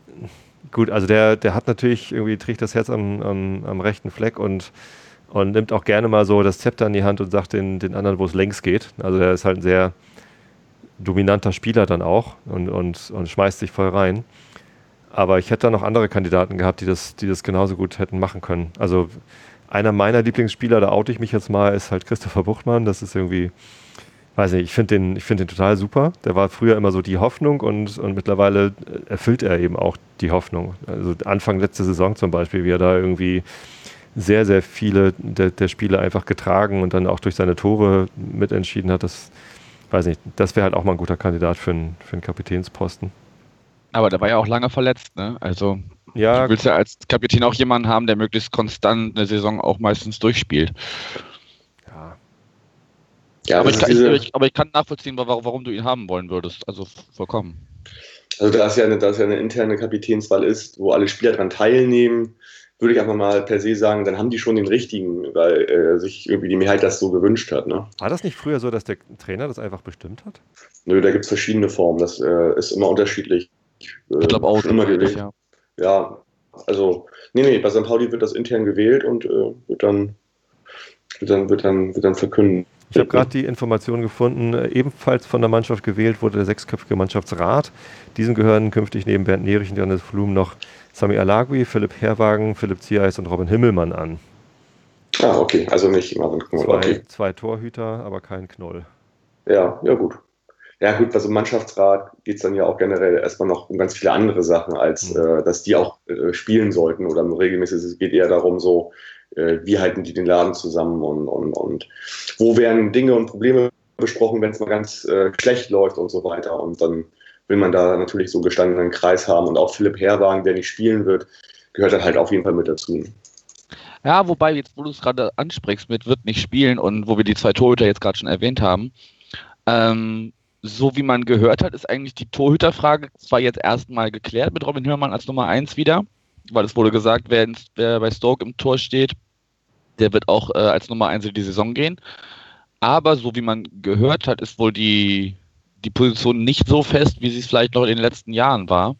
gut. Also der, der hat natürlich irgendwie trägt das Herz am, am, am, rechten Fleck und, und nimmt auch gerne mal so das Zepter in die Hand und sagt den, den anderen, wo es längs geht. Also der ist halt ein sehr dominanter Spieler dann auch und, und, und schmeißt sich voll rein. Aber ich hätte da noch andere Kandidaten gehabt, die das, die das genauso gut hätten machen können. Also einer meiner Lieblingsspieler, da oute ich mich jetzt mal, ist halt Christopher Buchmann. Das ist irgendwie, weiß nicht, ich finde den, find den total super. Der war früher immer so die Hoffnung und, und mittlerweile erfüllt er eben auch die Hoffnung. Also Anfang letzte Saison zum Beispiel, wie er da irgendwie sehr, sehr viele der, der Spiele einfach getragen und dann auch durch seine Tore mitentschieden hat. Das, weiß nicht, das wäre halt auch mal ein guter Kandidat für einen, für einen Kapitänsposten. Aber der war ja auch lange verletzt, ne? Also ja, du willst ja als Kapitän auch jemanden haben, der möglichst konstant eine Saison auch meistens durchspielt. Ja. ja aber, ich kann, ich, aber ich kann nachvollziehen, warum, warum du ihn haben wollen würdest. Also vollkommen. Also da es ja eine, da es ja eine interne Kapitänswahl ist, wo alle Spieler daran teilnehmen, würde ich einfach mal per se sagen, dann haben die schon den richtigen, weil äh, sich irgendwie die Mehrheit das so gewünscht hat. Ne? War das nicht früher so, dass der Trainer das einfach bestimmt hat? Nö, da gibt es verschiedene Formen. Das äh, ist immer unterschiedlich. Äh, ich glaube auch. Immer gewählt. Ja. ja, also, nee, nee, bei St. Pauli wird das intern gewählt und äh, wird dann wird dann, wird dann, wird dann verkündet. Ich habe gerade die Information gefunden, äh, ebenfalls von der Mannschaft gewählt wurde der sechsköpfige Mannschaftsrat. Diesem gehören künftig neben Bernd Nerich und Johannes Flum noch Sami Alagui, Philipp Herwagen, Philipp Ziereis und Robin Himmelmann an. Ah, okay, also nicht Marvin Knoll. Zwei, okay. zwei Torhüter, aber kein Knoll. Ja, ja gut. Ja gut, also im Mannschaftsrat geht es dann ja auch generell erstmal noch um ganz viele andere Sachen, als mhm. äh, dass die auch äh, spielen sollten oder regelmäßig. Es geht eher darum, so äh, wie halten die den Laden zusammen und, und, und wo werden Dinge und Probleme besprochen, wenn es mal ganz äh, schlecht läuft und so weiter. Und dann will man da natürlich so gestandenen Kreis haben und auch Philipp Herwagen, der nicht spielen wird, gehört dann halt auf jeden Fall mit dazu. Ja, wobei, jetzt wo du es gerade ansprichst mit wird nicht spielen und wo wir die zwei Torhüter jetzt gerade schon erwähnt haben, ähm, so wie man gehört hat, ist eigentlich die Torhüterfrage zwar jetzt erstmal geklärt mit Robin Hörmann als Nummer 1 wieder, weil es wurde gesagt, wer, wer bei Stoke im Tor steht, der wird auch äh, als Nummer 1 in die Saison gehen. Aber so wie man gehört hat, ist wohl die, die Position nicht so fest, wie sie es vielleicht noch in den letzten Jahren war.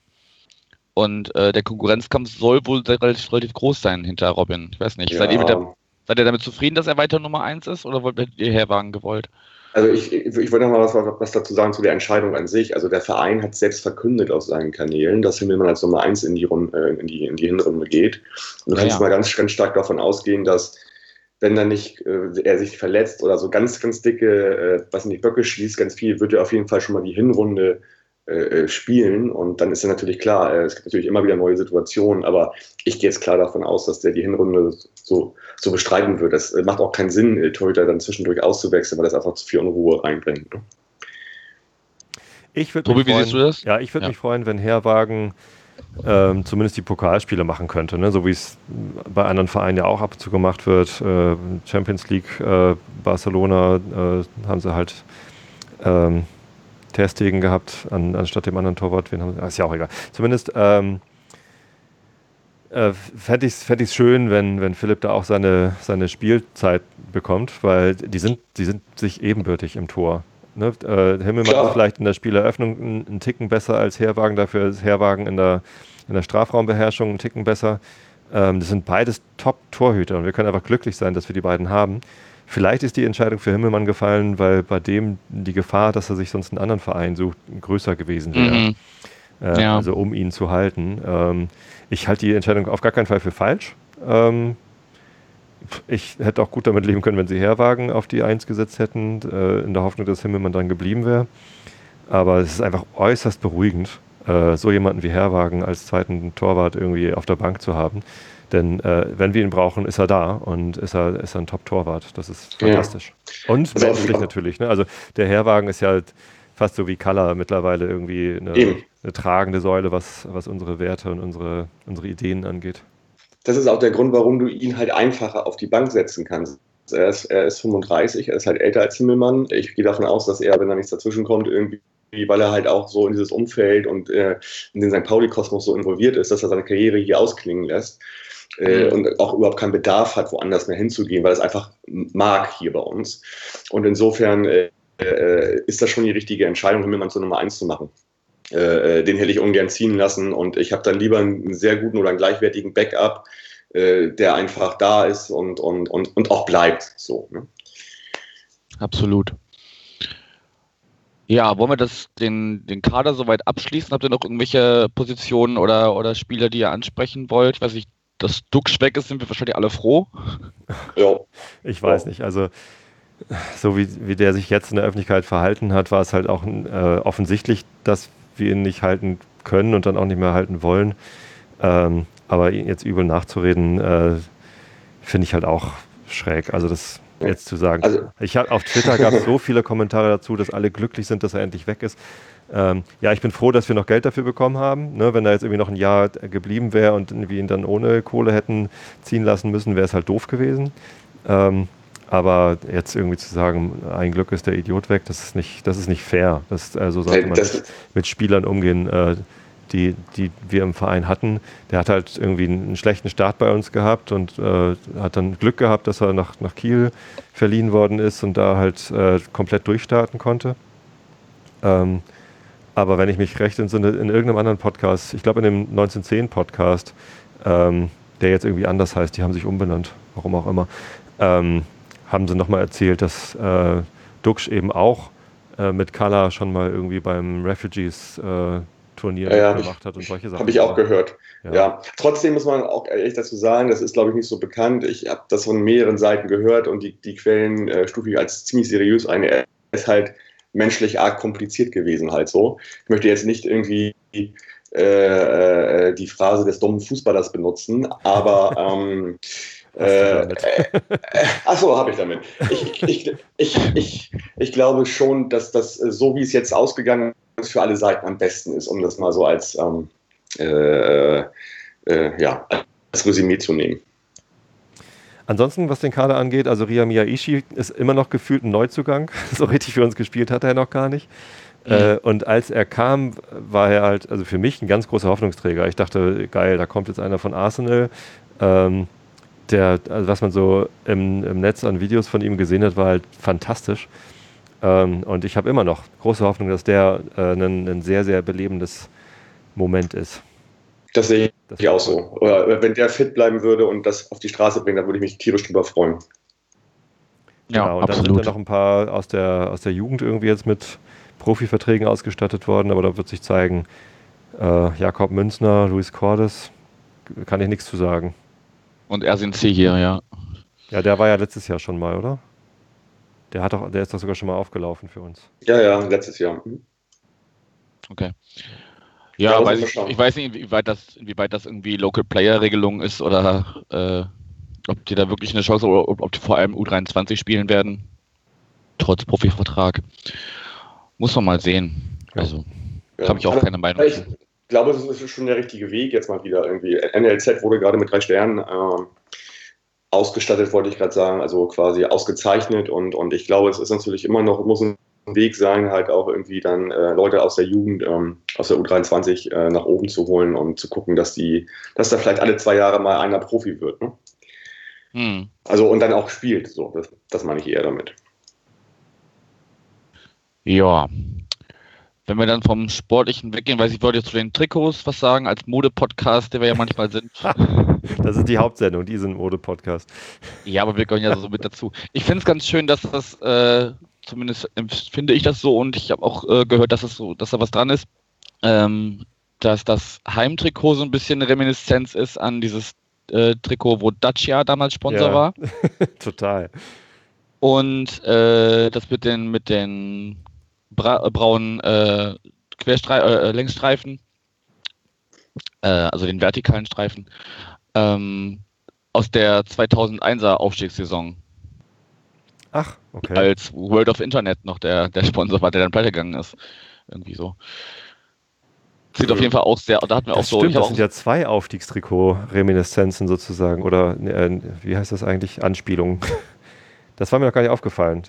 Und äh, der Konkurrenzkampf soll wohl relativ, relativ groß sein hinter Robin. Ich weiß nicht. Ja. Seid, ihr der, seid, ihr damit zufrieden, dass er weiter Nummer 1 ist oder wollt ihr Herwagen gewollt? Also ich, ich wollte noch mal was, was, dazu sagen zu der Entscheidung an sich. Also der Verein hat selbst verkündet auf seinen Kanälen, dass Himmelmann als Nummer 1 in die, äh, in die, in die Hinrunde geht. Und du kannst ja. mal ganz, ganz stark davon ausgehen, dass wenn dann nicht äh, er sich verletzt oder so ganz, ganz dicke, äh, was in die Böcke schießt, ganz viel, wird er auf jeden Fall schon mal die Hinrunde äh, äh, spielen. Und dann ist ja natürlich klar, äh, es gibt natürlich immer wieder neue Situationen, aber ich gehe jetzt klar davon aus, dass der die Hinrunde so, so bestreiten wird. Es macht auch keinen Sinn, Torhüter dann zwischendurch auszuwechseln, weil das einfach zu viel Unruhe reinbringt. Ne? Ich würde mich, freuen, ja, ich würd ja. mich freuen, wenn Herwagen ähm, zumindest die Pokalspiele machen könnte, ne? so wie es bei anderen Vereinen ja auch ab und zu gemacht wird. Äh, Champions League, äh, Barcelona äh, haben sie halt ähm, Terstegen gehabt, an, anstatt dem anderen Torwart. Wen haben, ist ja auch egal. Zumindest ähm, äh, fände ich es fänd schön, wenn, wenn Philipp da auch seine, seine Spielzeit bekommt, weil die sind, die sind sich ebenbürtig im Tor. Ne? Äh, Himmelmann ist vielleicht in der Spieleröffnung einen, einen Ticken besser als Herwagen, dafür ist Herwagen in der, in der Strafraumbeherrschung einen Ticken besser. Ähm, das sind beides Top-Torhüter und wir können einfach glücklich sein, dass wir die beiden haben. Vielleicht ist die Entscheidung für Himmelmann gefallen, weil bei dem die Gefahr, dass er sich sonst einen anderen Verein sucht, größer gewesen wäre. Mhm. Äh, ja. Also um ihn zu halten. Ähm, ich halte die Entscheidung auf gar keinen Fall für falsch. Ähm, ich hätte auch gut damit leben können, wenn sie Herwagen auf die Eins gesetzt hätten, äh, in der Hoffnung, dass Himmelmann dann geblieben wäre. Aber es ist einfach äußerst beruhigend, äh, so jemanden wie Herwagen als zweiten Torwart irgendwie auf der Bank zu haben. Denn äh, wenn wir ihn brauchen, ist er da und ist er, ist er ein Top-Torwart. Das ist fantastisch. Ja. Und menschlich natürlich. Ne? Also der Herwagen ist ja halt fast so wie Color mittlerweile irgendwie eine, eine, tragende Säule, was, was unsere Werte und unsere, unsere Ideen angeht. Das ist auch der Grund, warum du ihn halt einfacher auf die Bank setzen kannst. Er ist, er ist 35, er ist halt älter als Himmelmann. Ich gehe davon aus, dass er, wenn da nichts dazwischen kommt, irgendwie weil er halt auch so in dieses Umfeld und äh, in den St. Pauli-Kosmos so involviert ist, dass er seine Karriere hier ausklingen lässt äh, und auch überhaupt keinen Bedarf hat, woanders mehr hinzugehen, weil es einfach mag hier bei uns. Und insofern äh, äh, ist das schon die richtige Entscheidung, jemanden zur Nummer 1 zu machen. Äh, den hätte ich ungern ziehen lassen und ich habe dann lieber einen sehr guten oder einen gleichwertigen Backup, äh, der einfach da ist und, und, und, und auch bleibt. So, ne? Absolut. Ja, wollen wir das, den, den Kader soweit abschließen? Habt ihr noch irgendwelche Positionen oder, oder Spieler, die ihr ansprechen wollt? Ich weiß nicht, dass Dux weg ist, sind wir wahrscheinlich alle froh. Ja. Ich weiß ja. nicht. Also, so wie, wie der sich jetzt in der Öffentlichkeit verhalten hat, war es halt auch äh, offensichtlich, dass wir ihn nicht halten können und dann auch nicht mehr halten wollen. Ähm, aber ihn jetzt übel nachzureden, äh, finde ich halt auch schräg. Also, das jetzt zu sagen. Also, ich hab, auf Twitter gab es so viele Kommentare dazu, dass alle glücklich sind, dass er endlich weg ist. Ähm, ja, ich bin froh, dass wir noch Geld dafür bekommen haben. Ne, wenn er jetzt irgendwie noch ein Jahr geblieben wäre und wir ihn dann ohne Kohle hätten ziehen lassen müssen, wäre es halt doof gewesen. Ähm, aber jetzt irgendwie zu sagen, ein Glück ist der Idiot weg, das ist nicht, das ist nicht fair. Das, also sollte man mit Spielern umgehen, äh, die, die wir im Verein hatten. Der hat halt irgendwie einen schlechten Start bei uns gehabt und äh, hat dann Glück gehabt, dass er nach, nach Kiel verliehen worden ist und da halt äh, komplett durchstarten konnte. Ähm, aber wenn ich mich recht entsinne, in irgendeinem anderen Podcast, ich glaube in dem 1910-Podcast, ähm, der jetzt irgendwie anders heißt, die haben sich umbenannt, warum auch immer, ähm, haben sie nochmal erzählt, dass äh, Duxch eben auch äh, mit Kala schon mal irgendwie beim Refugees äh, Turnier Ja, ja, gemacht hat und solche Sachen. Habe ich auch gehört. Ja. Ja. Trotzdem muss man auch ehrlich dazu sagen, das ist, glaube ich, nicht so bekannt. Ich habe das von mehreren Seiten gehört und die, die Quellen äh, stufe ich als ziemlich seriös ein. Er ist halt menschlich arg kompliziert gewesen, halt so. Ich möchte jetzt nicht irgendwie äh, äh, die Phrase des dummen Fußballers benutzen, aber ähm, äh, damit? äh, Achso, habe ich damit. Ich, ich, ich, ich, ich glaube schon, dass das, äh, so wie es jetzt ausgegangen ist, für alle Seiten am besten ist, um das mal so als, ähm, äh, äh, ja, als Resümee zu nehmen. Ansonsten, was den Kader angeht, also Ria Miyaishi ist immer noch gefühlt ein Neuzugang. So richtig für uns gespielt hat er noch gar nicht. Äh, und als er kam, war er halt, also für mich ein ganz großer Hoffnungsträger. Ich dachte, geil, da kommt jetzt einer von Arsenal. Ähm, der, also was man so im, im Netz an Videos von ihm gesehen hat, war halt fantastisch. Ähm, und ich habe immer noch große Hoffnung, dass der äh, ein, ein sehr, sehr belebendes Moment ist. Das sehe Das ich auch so. Oder wenn der fit bleiben würde und das auf die Straße bringt, dann würde ich mich tierisch drüber freuen. Ja, genau, und dann absolut. sind ja noch ein paar aus der, aus der Jugend irgendwie jetzt mit Profiverträgen ausgestattet worden, aber da wird sich zeigen, äh, Jakob Münzner, Luis Cordes, kann ich nichts zu sagen. Und Ersin C hier, ja. Ja, der war ja letztes Jahr schon mal, oder? Der, hat doch, der ist doch sogar schon mal aufgelaufen für uns. Ja, ja, letztes Jahr. Mhm. Okay. Ja, Ja, weiß ich, ich weiß nicht, inwieweit das, inwieweit das irgendwie Local Player Regelung ist oder äh, ob die da wirklich eine Chance oder ob, ob die vor allem U23 spielen werden. Trotz Profivertrag. Muss man mal sehen. Ja. Also, Ja. habe ich auch keine Meinung Ich. Glaube, es ist schon der richtige Weg, jetzt mal wieder irgendwie. NLZ wurde gerade mit drei Sternen ähm, ausgestattet, wollte ich gerade sagen, also quasi ausgezeichnet und, und ich glaube, es ist natürlich immer noch, muss ein Weg sein, halt auch irgendwie dann äh, Leute aus der Jugend, ähm, aus der U23 äh, nach oben zu holen und zu gucken, dass die, dass da vielleicht alle zwei Jahre mal einer Profi wird. Ne? Hm. Also und dann auch spielt. So, das, das meine ich eher damit. Ja. Wenn wir dann vom Sportlichen weggehen, weiß ich, wollte jetzt zu den Trikots was sagen, als Mode-Podcast, der wir ja manchmal sind. Das ist die Hauptsendung, diesen Mode-Podcast. Ja, aber wir gehören ja so mit dazu. Ich finde es ganz schön, dass das, äh, zumindest finde ich das so und ich habe auch äh, gehört, dass es so, dass da was dran ist, ähm, dass das Heimtrikot so ein bisschen eine Reminiszenz ist an dieses äh, Trikot, wo Dacia damals Sponsor Ja. war. Total. Und äh, das mit den, mit den bra äh, braunen äh, Querstre äh, Längsstreifen, äh, also den vertikalen Streifen, ähm, aus der 2001er Aufstiegssaison, Ach, okay. als World of Internet noch der, der Sponsor war, der dann pleite gegangen ist. Irgendwie so. Sieht auf jeden Fall auch sehr, da hatten wir auch Das so, stimmt, das auch sind ja zwei Aufstiegstrikot-Reminiszenzen sozusagen. Oder, äh, wie heißt das eigentlich? Anspielungen. Das war mir noch gar nicht aufgefallen.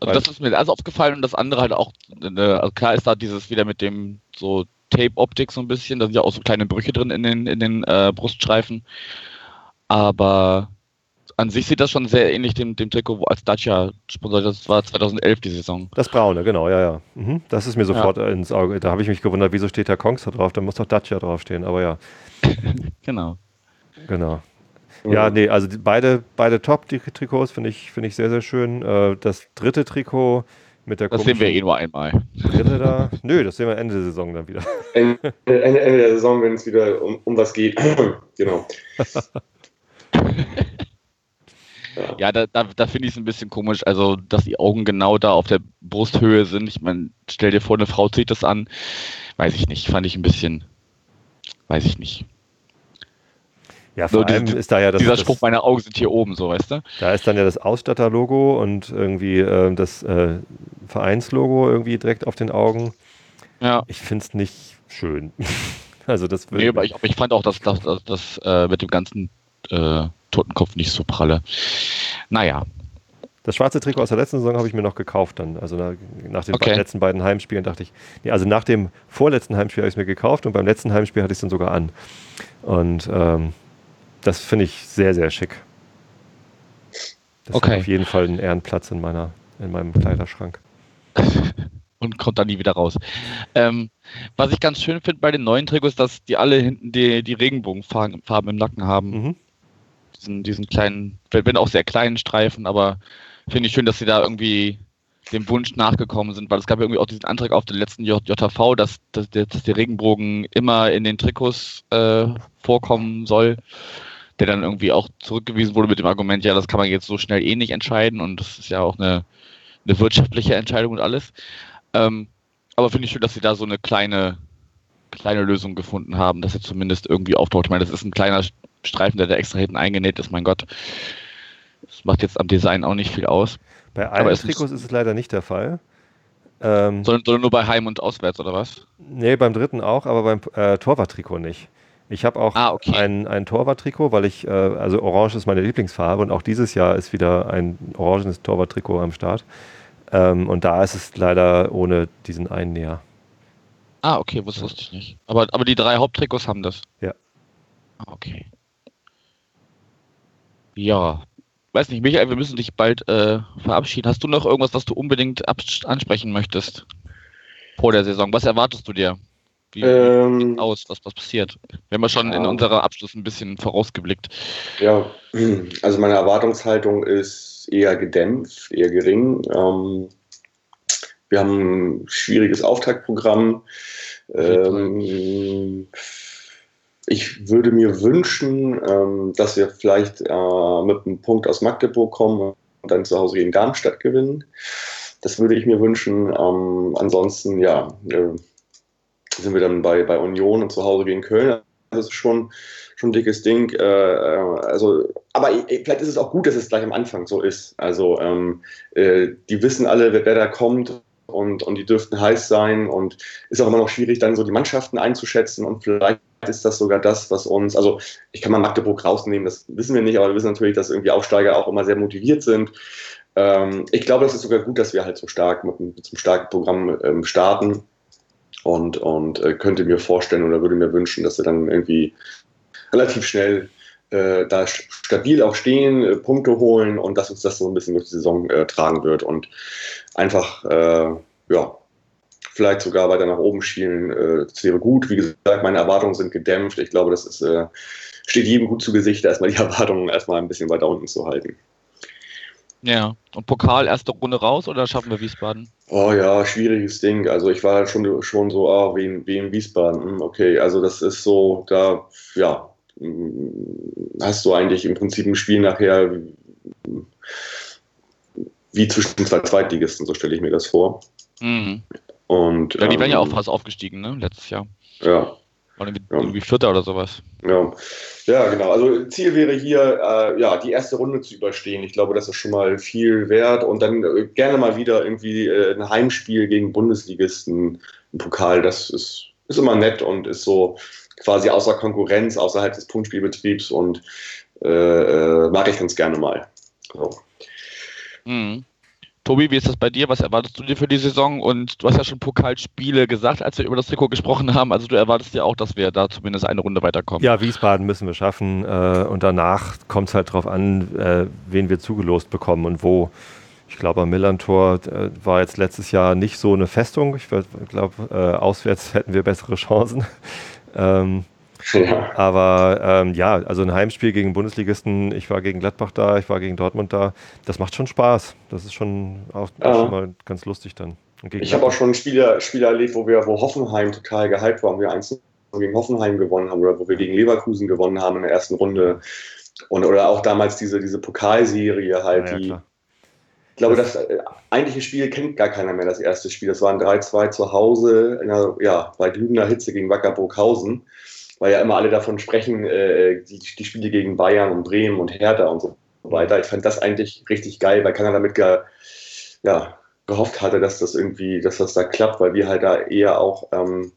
Also das ist mir also aufgefallen und das andere halt auch, äh, also klar ist da dieses wieder mit dem so Tape-Optik so ein bisschen, da sind ja auch so kleine Brüche drin in den, in den äh, Bruststreifen. Aber an sich sieht das schon sehr ähnlich dem, dem Trikot, wo als Dacia Sponsor, das war 2011 die Saison. Das Braune, genau, ja, ja. Mhm. Das ist mir sofort ins Auge. Da habe ich mich gewundert, wieso steht da Kongs da drauf? Da muss doch Dacia draufstehen. Aber ja, Genau. genau. Ja, nee, also die, beide, beide Top-Trikots finde ich, finde ich sehr, sehr schön. Äh, das dritte Trikot mit der Das sehen wir eh nur einmal. Dritte da. Nö, das sehen wir Ende der Saison dann wieder. Ende, Ende, Ende der Saison, wenn es wieder um, um was geht. genau. Ja, da, da, da finde ich es ein bisschen komisch, also dass die Augen genau da auf der Brusthöhe sind. Ich meine, stell dir vor, eine Frau zieht das an. Weiß ich nicht, fand ich ein bisschen, weiß ich nicht. Ja, So, vor allem diese- ist da ja das, Dieser das, Spruch, meine Augen sind hier oben, so, weißt du? da ist dann ja das Ausstatterlogo und irgendwie äh, das äh, Vereinslogo irgendwie direkt auf den Augen. Ja. Ich finde es nicht schön. also das Nee, aber ich, aber ich fand auch, dass das, das, das äh, mit dem ganzen äh, Totenkopf nicht so pralle. Naja, Das schwarze Trikot aus der letzten Saison habe ich mir noch gekauft dann. Also nach, nach den Okay. letzten beiden Heimspielen dachte ich, nee, also nach dem vorletzten Heimspiel habe ich es mir gekauft und beim letzten Heimspiel hatte ich es dann sogar an. Und ähm, das finde ich sehr, sehr schick. Das Okay. hat auf jeden Fall einen Ehrenplatz in, meiner, in meinem Kleiderschrank. und kommt dann nie wieder raus. Ähm, was ich ganz schön finde bei den neuen Trikots, dass die alle hinten die, die Regenbogenfarben Farben im Nacken haben. Mhm. diesen, diesen kleinen, wenn auch sehr kleinen Streifen, aber finde ich schön, dass sie da irgendwie dem Wunsch nachgekommen sind, weil es gab ja irgendwie auch diesen Antrag auf den letzten JV, dass, dass, dass der Regenbogen immer in den Trikots äh, vorkommen soll, der dann irgendwie auch zurückgewiesen wurde mit dem Argument, ja, das kann man jetzt so schnell eh nicht entscheiden und das ist ja auch eine, eine wirtschaftliche Entscheidung und alles. Ähm, aber finde ich schön, dass sie da so eine kleine, kleine Lösung gefunden haben, dass er zumindest irgendwie auftaucht. Ich meine, das ist ein kleiner Streifen, der da extra hinten eingenäht ist, mein Gott. Das macht jetzt am Design auch nicht viel aus. Bei allen Trikots ist es leider nicht der Fall. Ähm, sondern, sondern, nur bei Heim- und Auswärts, oder was? Nee, beim dritten auch, aber beim äh, Torwart-Trikot nicht. Ich habe auch ah, okay. ein, ein Torwart-Trikot, weil ich, äh, also Orange ist meine Lieblingsfarbe und auch dieses Jahr ist wieder ein orangenes Torwart-Trikot am Start. Ähm, und da ist es leider ohne diesen Einnäher. Ah, okay, das wusste ich nicht. Aber, aber die drei Haupttrikots haben das. Ja. Ah, okay. Ja, weiß nicht, Michael, wir müssen dich bald äh, verabschieden. Hast du noch irgendwas, was du unbedingt ansprechen möchtest vor der Saison? Was erwartest du dir? Wie ähm, sieht aus? Was, was passiert? Wir haben ja schon ja. in unserer Abschluss ein bisschen vorausgeblickt. Ja, also meine Erwartungshaltung ist eher gedämpft, eher gering. Ähm, wir haben ein schwieriges Auftaktprogramm. Ähm, ich würde mir wünschen, ähm, dass wir vielleicht äh, mit einem Punkt aus Magdeburg kommen und dann zu Hause gegen Darmstadt gewinnen. Das würde ich mir wünschen. Ähm, ansonsten, ja, äh, sind wir dann bei, bei Union und zu Hause gegen Köln. Das ist schon, schon ein dickes Ding. Äh, äh also, aber vielleicht ist es auch gut, dass es gleich am Anfang so ist. Also, ähm, äh, die wissen alle, wer, wer da kommt und, und die dürften heiß sein und ist auch immer noch schwierig, dann so die Mannschaften einzuschätzen und vielleicht ist das sogar das, was uns, also ich kann mal Magdeburg rausnehmen, das wissen wir nicht, aber wir wissen natürlich, dass irgendwie Aufsteiger auch immer sehr motiviert sind. Ähm, ich glaube, es ist sogar gut, dass wir halt so stark mit, mit so einem starken Programm ähm, starten und, und äh, könnte mir vorstellen oder würde mir wünschen, dass wir dann irgendwie relativ schnell äh, da stabil auch stehen, äh, Punkte holen und dass uns das so ein bisschen durch die Saison äh, tragen wird und einfach, äh, ja, vielleicht sogar weiter nach oben schielen, äh, das wäre gut. Wie gesagt, meine Erwartungen sind gedämpft. Ich glaube, das ist, steht jedem gut zu Gesicht, erstmal die Erwartungen erstmal ein bisschen weiter unten zu halten. Ja, und Pokal erste Runde raus oder schaffen wir Wiesbaden? Oh ja, schwieriges Ding. Also ich war schon, schon so, ah, wie in, wie in Wiesbaden. Hm, okay, also das ist so, da, ja, hm, hast du eigentlich im Prinzip ein Spiel nachher wie zwischen zwei Zweitligisten, so stelle ich mir das vor. Mhm. Und, ja, die ähm, werden ja auch fast aufgestiegen, ne? Letztes Jahr. Ja. War irgendwie, ja. irgendwie Vierter oder sowas. Ja. ja, genau. Also Ziel wäre hier, äh, ja, die erste Runde zu überstehen. Ich glaube, das ist schon mal viel wert. Und dann äh, gerne mal wieder irgendwie äh, ein Heimspiel gegen Bundesligisten im Pokal. Das ist, ist immer nett und ist so quasi außer Konkurrenz, außerhalb des Punktspielbetriebs und äh, äh, mag ich ganz gerne mal. So. Mhm. Tobi, wie ist das bei dir? Was erwartest du dir für die Saison? Und du hast ja schon Pokalspiele gesagt, als wir über das Trikot gesprochen haben. Also du erwartest ja auch, dass wir da zumindest eine Runde weiterkommen. Ja, Wiesbaden müssen wir schaffen. Äh, und danach kommt es halt darauf an, äh, wen wir zugelost bekommen und wo. Ich glaube, am Millantor äh, war jetzt letztes Jahr nicht so eine Festung. Ich glaube, auswärts hätten wir bessere Chancen. Ähm, ja. Aber ähm, ja, also ein Heimspiel gegen Bundesligisten, ich war gegen Gladbach da, ich war gegen Dortmund da, das macht schon Spaß. Das ist schon auch, ja. schon mal ganz lustig dann. Ich habe auch schon Spiele, Spiele erlebt, wo wir, wo Hoffenheim total gehypt waren, wir eins gegen Hoffenheim gewonnen haben oder wo wir gegen Leverkusen gewonnen haben in der ersten Runde. Und, oder auch damals diese, diese Pokalserie halt, ja, die. Ich glaube, das äh, eigentliche Spiel kennt gar keiner mehr, das erste Spiel. Das war ein 3-2 zu Hause, einer, ja, bei glühender Hitze gegen Wacker Burghausen weil ja immer alle davon sprechen, äh, die, die, Spiele gegen Bayern und Bremen und Hertha und so weiter. Ich fand das eigentlich richtig geil, weil keiner damit ge, ja, gehofft hatte, dass das irgendwie, dass das da klappt, weil wir halt da eher auch, ähm,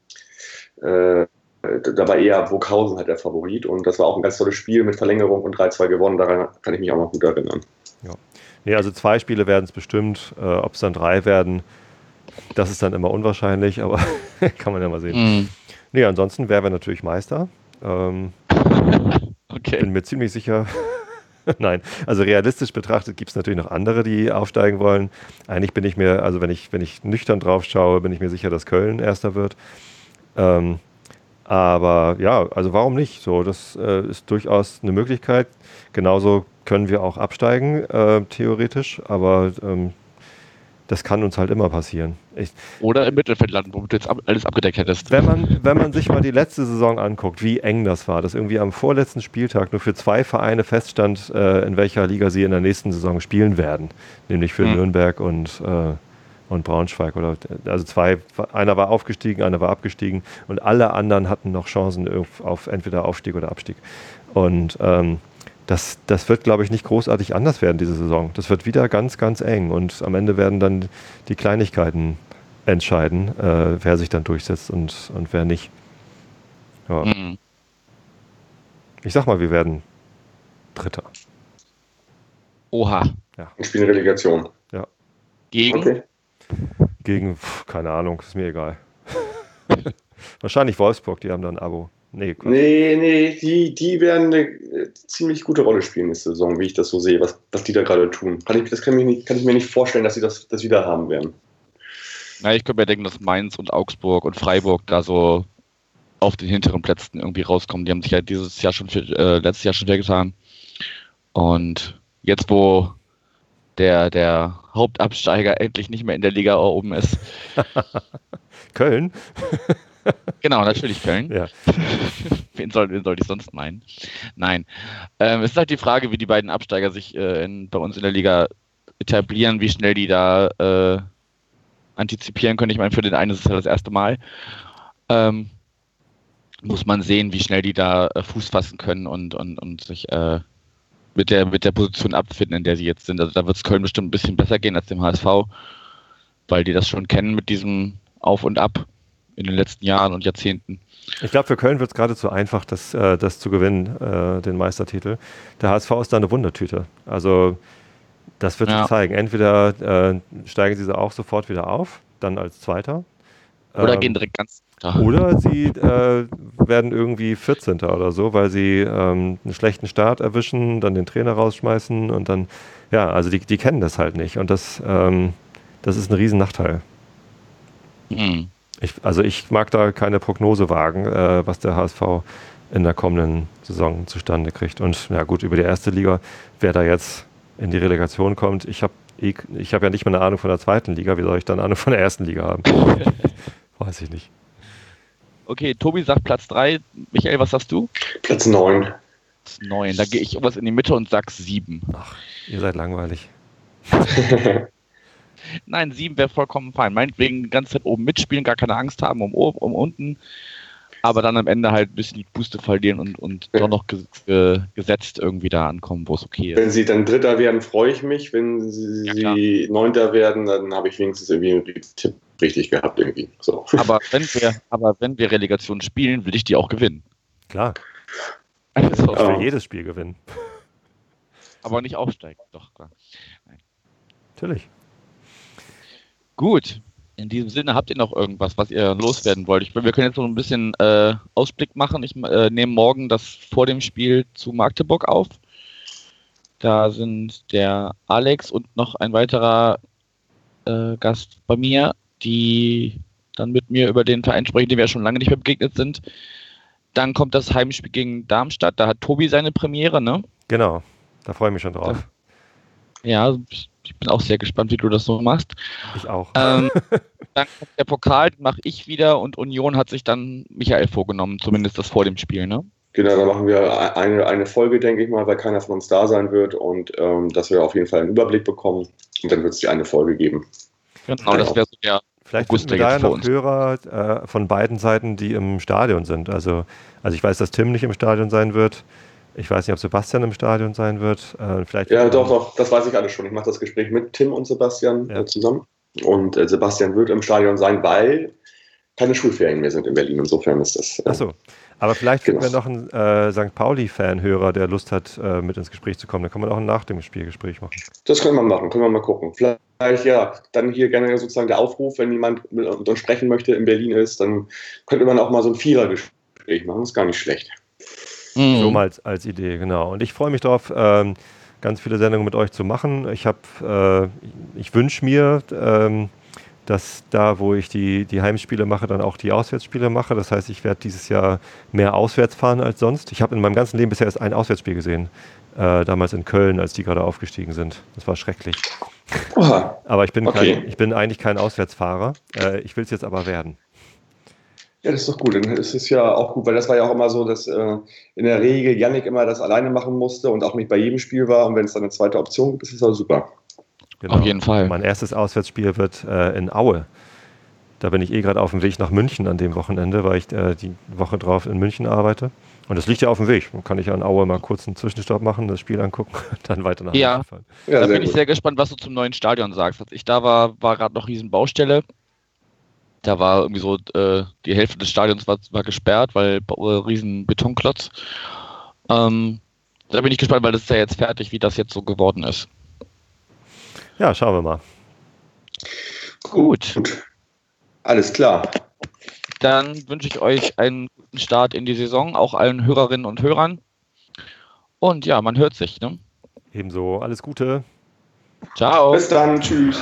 äh, da war eher Burghausen halt der Favorit und das war auch ein ganz tolles Spiel mit Verlängerung und 3-2 gewonnen, daran kann ich mich auch noch gut erinnern. Ja. Nee, also zwei Spiele werden es bestimmt, äh, ob es dann drei werden, das ist dann immer unwahrscheinlich, aber kann man ja mal sehen. Mhm. Nee, ansonsten wären wir natürlich Meister. Ähm, okay. Bin mir ziemlich sicher. Nein, also realistisch betrachtet gibt es natürlich noch andere, die aufsteigen wollen. Eigentlich bin ich mir, also wenn ich, wenn ich nüchtern drauf schaue, bin ich mir sicher, dass Köln erster wird. Ähm, Aber ja, also warum nicht? So, das äh, ist durchaus eine Möglichkeit. Genauso können wir auch absteigen, äh, theoretisch, aber ähm, das kann uns halt immer passieren. Ich, Oder im Mittelfeld landen, wo du jetzt alles abgedeckt hättest. wenn man, wenn man sich mal die letzte Saison anguckt, wie eng das war, dass irgendwie am vorletzten Spieltag nur für zwei Vereine feststand, äh, in welcher Liga sie in der nächsten Saison spielen werden, nämlich für Hm. Nürnberg und, äh, und Braunschweig. Oder, also zwei, einer war aufgestiegen, einer war abgestiegen und alle anderen hatten noch Chancen auf, auf entweder Aufstieg oder Abstieg. Und ähm, das, das wird, glaube ich, nicht großartig anders werden diese Saison. Das wird wieder ganz, ganz eng und am Ende werden dann die Kleinigkeiten entscheiden, äh, wer sich dann durchsetzt und, und wer nicht. Ja. Mhm. Ich sag mal, wir werden Dritter. Oha. Und spielen Relegation. Gegen? Okay. Gegen, pf, keine Ahnung, ist mir egal. Wahrscheinlich Wolfsburg, die haben da ein Abo. Nee, Quatsch. Nee, nee, die, die werden eine äh, ziemlich gute Rolle spielen nächste Saison, wie ich das so sehe, was, was die da gerade tun. Kann ich, das kann, ich nicht, kann ich mir nicht vorstellen, dass sie das, das wieder haben werden. Na, ich könnte mir denken, dass Mainz und Augsburg und Freiburg da so auf den hinteren Plätzen irgendwie rauskommen. Die haben sich ja dieses Jahr schon, für, äh, letztes Jahr schon schwer getan. Und jetzt, wo der, der Hauptabsteiger endlich nicht mehr in der Liga oben ist. Köln? Genau, natürlich Köln. Ja. wen, soll, wen soll ich sonst meinen? Nein. Ähm, es ist halt die Frage, wie die beiden Absteiger sich äh, in, bei uns in der Liga etablieren, wie schnell die da äh, antizipieren können. Ich meine, für den einen ist es ja das erste Mal. Ähm, muss man sehen, wie schnell die da äh, Fuß fassen können und, und, und sich äh, mit, der, mit der Position abfinden, in der sie jetzt sind. Also da wird es Köln bestimmt ein bisschen besser gehen als dem HSV, weil die das schon kennen mit diesem Auf und Ab in den letzten Jahren und Jahrzehnten. Ich glaube, für Köln wird es geradezu einfach, das, äh, das zu gewinnen, äh, den Meistertitel. Der HSV ist da eine Wundertüte. Also, das wird Ja. sich zeigen. Entweder äh, steigen sie auch sofort wieder auf, dann als Zweiter. Oder Ähm, gehen direkt ganz. Oder sie äh, werden irgendwie 14. oder so, weil sie ähm, einen schlechten Start erwischen, dann den Trainer rausschmeißen und dann, ja, also die, die kennen das halt nicht. Und das, ähm, das ist ein Riesennachteil. Hm. Ich, also ich mag da keine Prognose wagen, äh, was der HSV in der kommenden Saison zustande kriegt. Und ja gut, über die erste Liga, wer da jetzt in die Relegation kommt, ich habe ich hab ja nicht mal eine Ahnung von der zweiten Liga, wie soll ich dann eine Ahnung von der ersten Liga haben? Weiß ich nicht. Okay, Tobi sagt Platz 3. Michael, was sagst du? Platz 9. Platz 9. Da gehe ich irgendwas in die Mitte und sag 7. Ihr seid langweilig. Nein, 7 wäre vollkommen fein. Meinetwegen die ganze Zeit oben mitspielen, gar keine Angst haben um, oben, um unten. Aber dann am Ende halt ein bisschen die Puste verlieren und, und Ja. doch noch ges ge gesetzt irgendwie da ankommen, wo es okay ist. Wenn sie dann Dritter werden, freue ich mich. Wenn sie, Ja, sie Neunter werden, dann habe ich wenigstens irgendwie einen Tipp richtig gehabt irgendwie. So. Aber wenn wir, aber wenn wir Relegation spielen, will ich die auch gewinnen. Klar, Also, ich Ja. will jedes Spiel gewinnen. Aber nicht aufsteigen. Doch, klar. Natürlich. Gut. In diesem Sinne habt ihr noch irgendwas, was ihr loswerden wollt. Ich, wir können jetzt noch ein bisschen äh, Ausblick machen. Ich äh, nehme morgen das vor dem Spiel zu Magdeburg auf. Da sind der Alex und noch ein weiterer äh, Gast bei mir, die dann mit mir über den Verein sprechen, dem wir ja schon lange nicht mehr begegnet sind. Dann kommt das Heimspiel gegen Darmstadt. Da hat Tobi seine Premiere, ne? Genau, da freue ich mich schon drauf. Ja, ich bin auch sehr gespannt, wie du das so machst. Ich auch. Ähm, dann kommt der Pokal, den mache ich wieder und Union hat sich dann Michael vorgenommen, zumindest das vor dem Spiel, ne? Genau, dann machen wir eine, eine Folge, denke ich mal, weil keiner von uns da sein wird und ähm, dass wir auf jeden Fall einen Überblick bekommen. Und dann wird es die eine Folge geben. Genau, das wäre so der. Vielleicht August, wir da ja noch uns. Hörer äh, von beiden Seiten, die im Stadion sind. Also, also ich weiß, dass Tim nicht im Stadion sein wird. Ich weiß nicht, ob Sebastian im Stadion sein wird. Äh, vielleicht Ja, doch, doch, das weiß ich alles schon. Ich mache das Gespräch mit Tim und Sebastian Ja. äh, zusammen. Und äh, Sebastian wird im Stadion sein, weil keine Schulferien mehr sind in Berlin. Insofern ist das. Äh, Achso. Aber vielleicht finden wir Genau. noch einen äh, St. Pauli-Fan-Hörer, der Lust hat, äh, mit ins Gespräch zu kommen. Da kann man auch ein nach dem Spielgespräch machen. Das können wir machen, können wir mal gucken. Vielleicht, ja, dann hier gerne sozusagen der Aufruf, wenn jemand mit uns sprechen möchte, in Berlin ist, dann könnte man auch mal so ein Vierergespräch machen. Das ist gar nicht schlecht. Mhm. So mal als, als Idee, genau. Und ich freue mich darauf, ähm, ganz viele Sendungen mit euch zu machen. Ich habe, äh, ich wünsche mir, ähm, dass da, wo ich die, die Heimspiele mache, dann auch die Auswärtsspiele mache. Das heißt, ich werde dieses Jahr mehr auswärts fahren als sonst. Ich habe in meinem ganzen Leben bisher erst ein Auswärtsspiel gesehen. Äh, damals in Köln, als die gerade aufgestiegen sind. Das war schrecklich. Oha. Aber ich bin, okay. kein, ich bin eigentlich kein Auswärtsfahrer. Äh, ich will es jetzt aber werden. Ja, das ist doch gut. Dann ist es ja auch gut, weil das war ja auch immer so, dass äh, in der Regel Yannick immer das alleine machen musste und auch nicht bei jedem Spiel war. Und wenn es dann eine zweite Option gibt, ist es auch super. Genau. Auf jeden Fall. Mein erstes Auswärtsspiel wird äh, in Aue. Da bin ich eh gerade auf dem Weg nach München an dem Wochenende, weil ich äh, die Woche drauf in München arbeite. Und das liegt ja auf dem Weg. Dann kann ich an Aue mal kurz einen Zwischenstopp machen, das Spiel angucken, dann weiter nach ja. Hause fahren. Ja, da bin gut. ich sehr gespannt, was du zum neuen Stadion sagst. Als ich da war, war gerade noch riesen Baustelle. Da war irgendwie so, äh, die Hälfte des Stadions war, war gesperrt, weil äh, riesen Betonklotz. Ähm, da bin ich gespannt, weil das ist ja jetzt fertig, wie das jetzt so geworden ist. Ja, schauen wir mal. Gut. Gut. Alles klar. Dann wünsche ich euch einen guten Start in die Saison, auch allen Hörerinnen und Hörern. Und ja, man hört sich. Ne? Ebenso. Alles Gute. Ciao. Bis dann. Tschüss.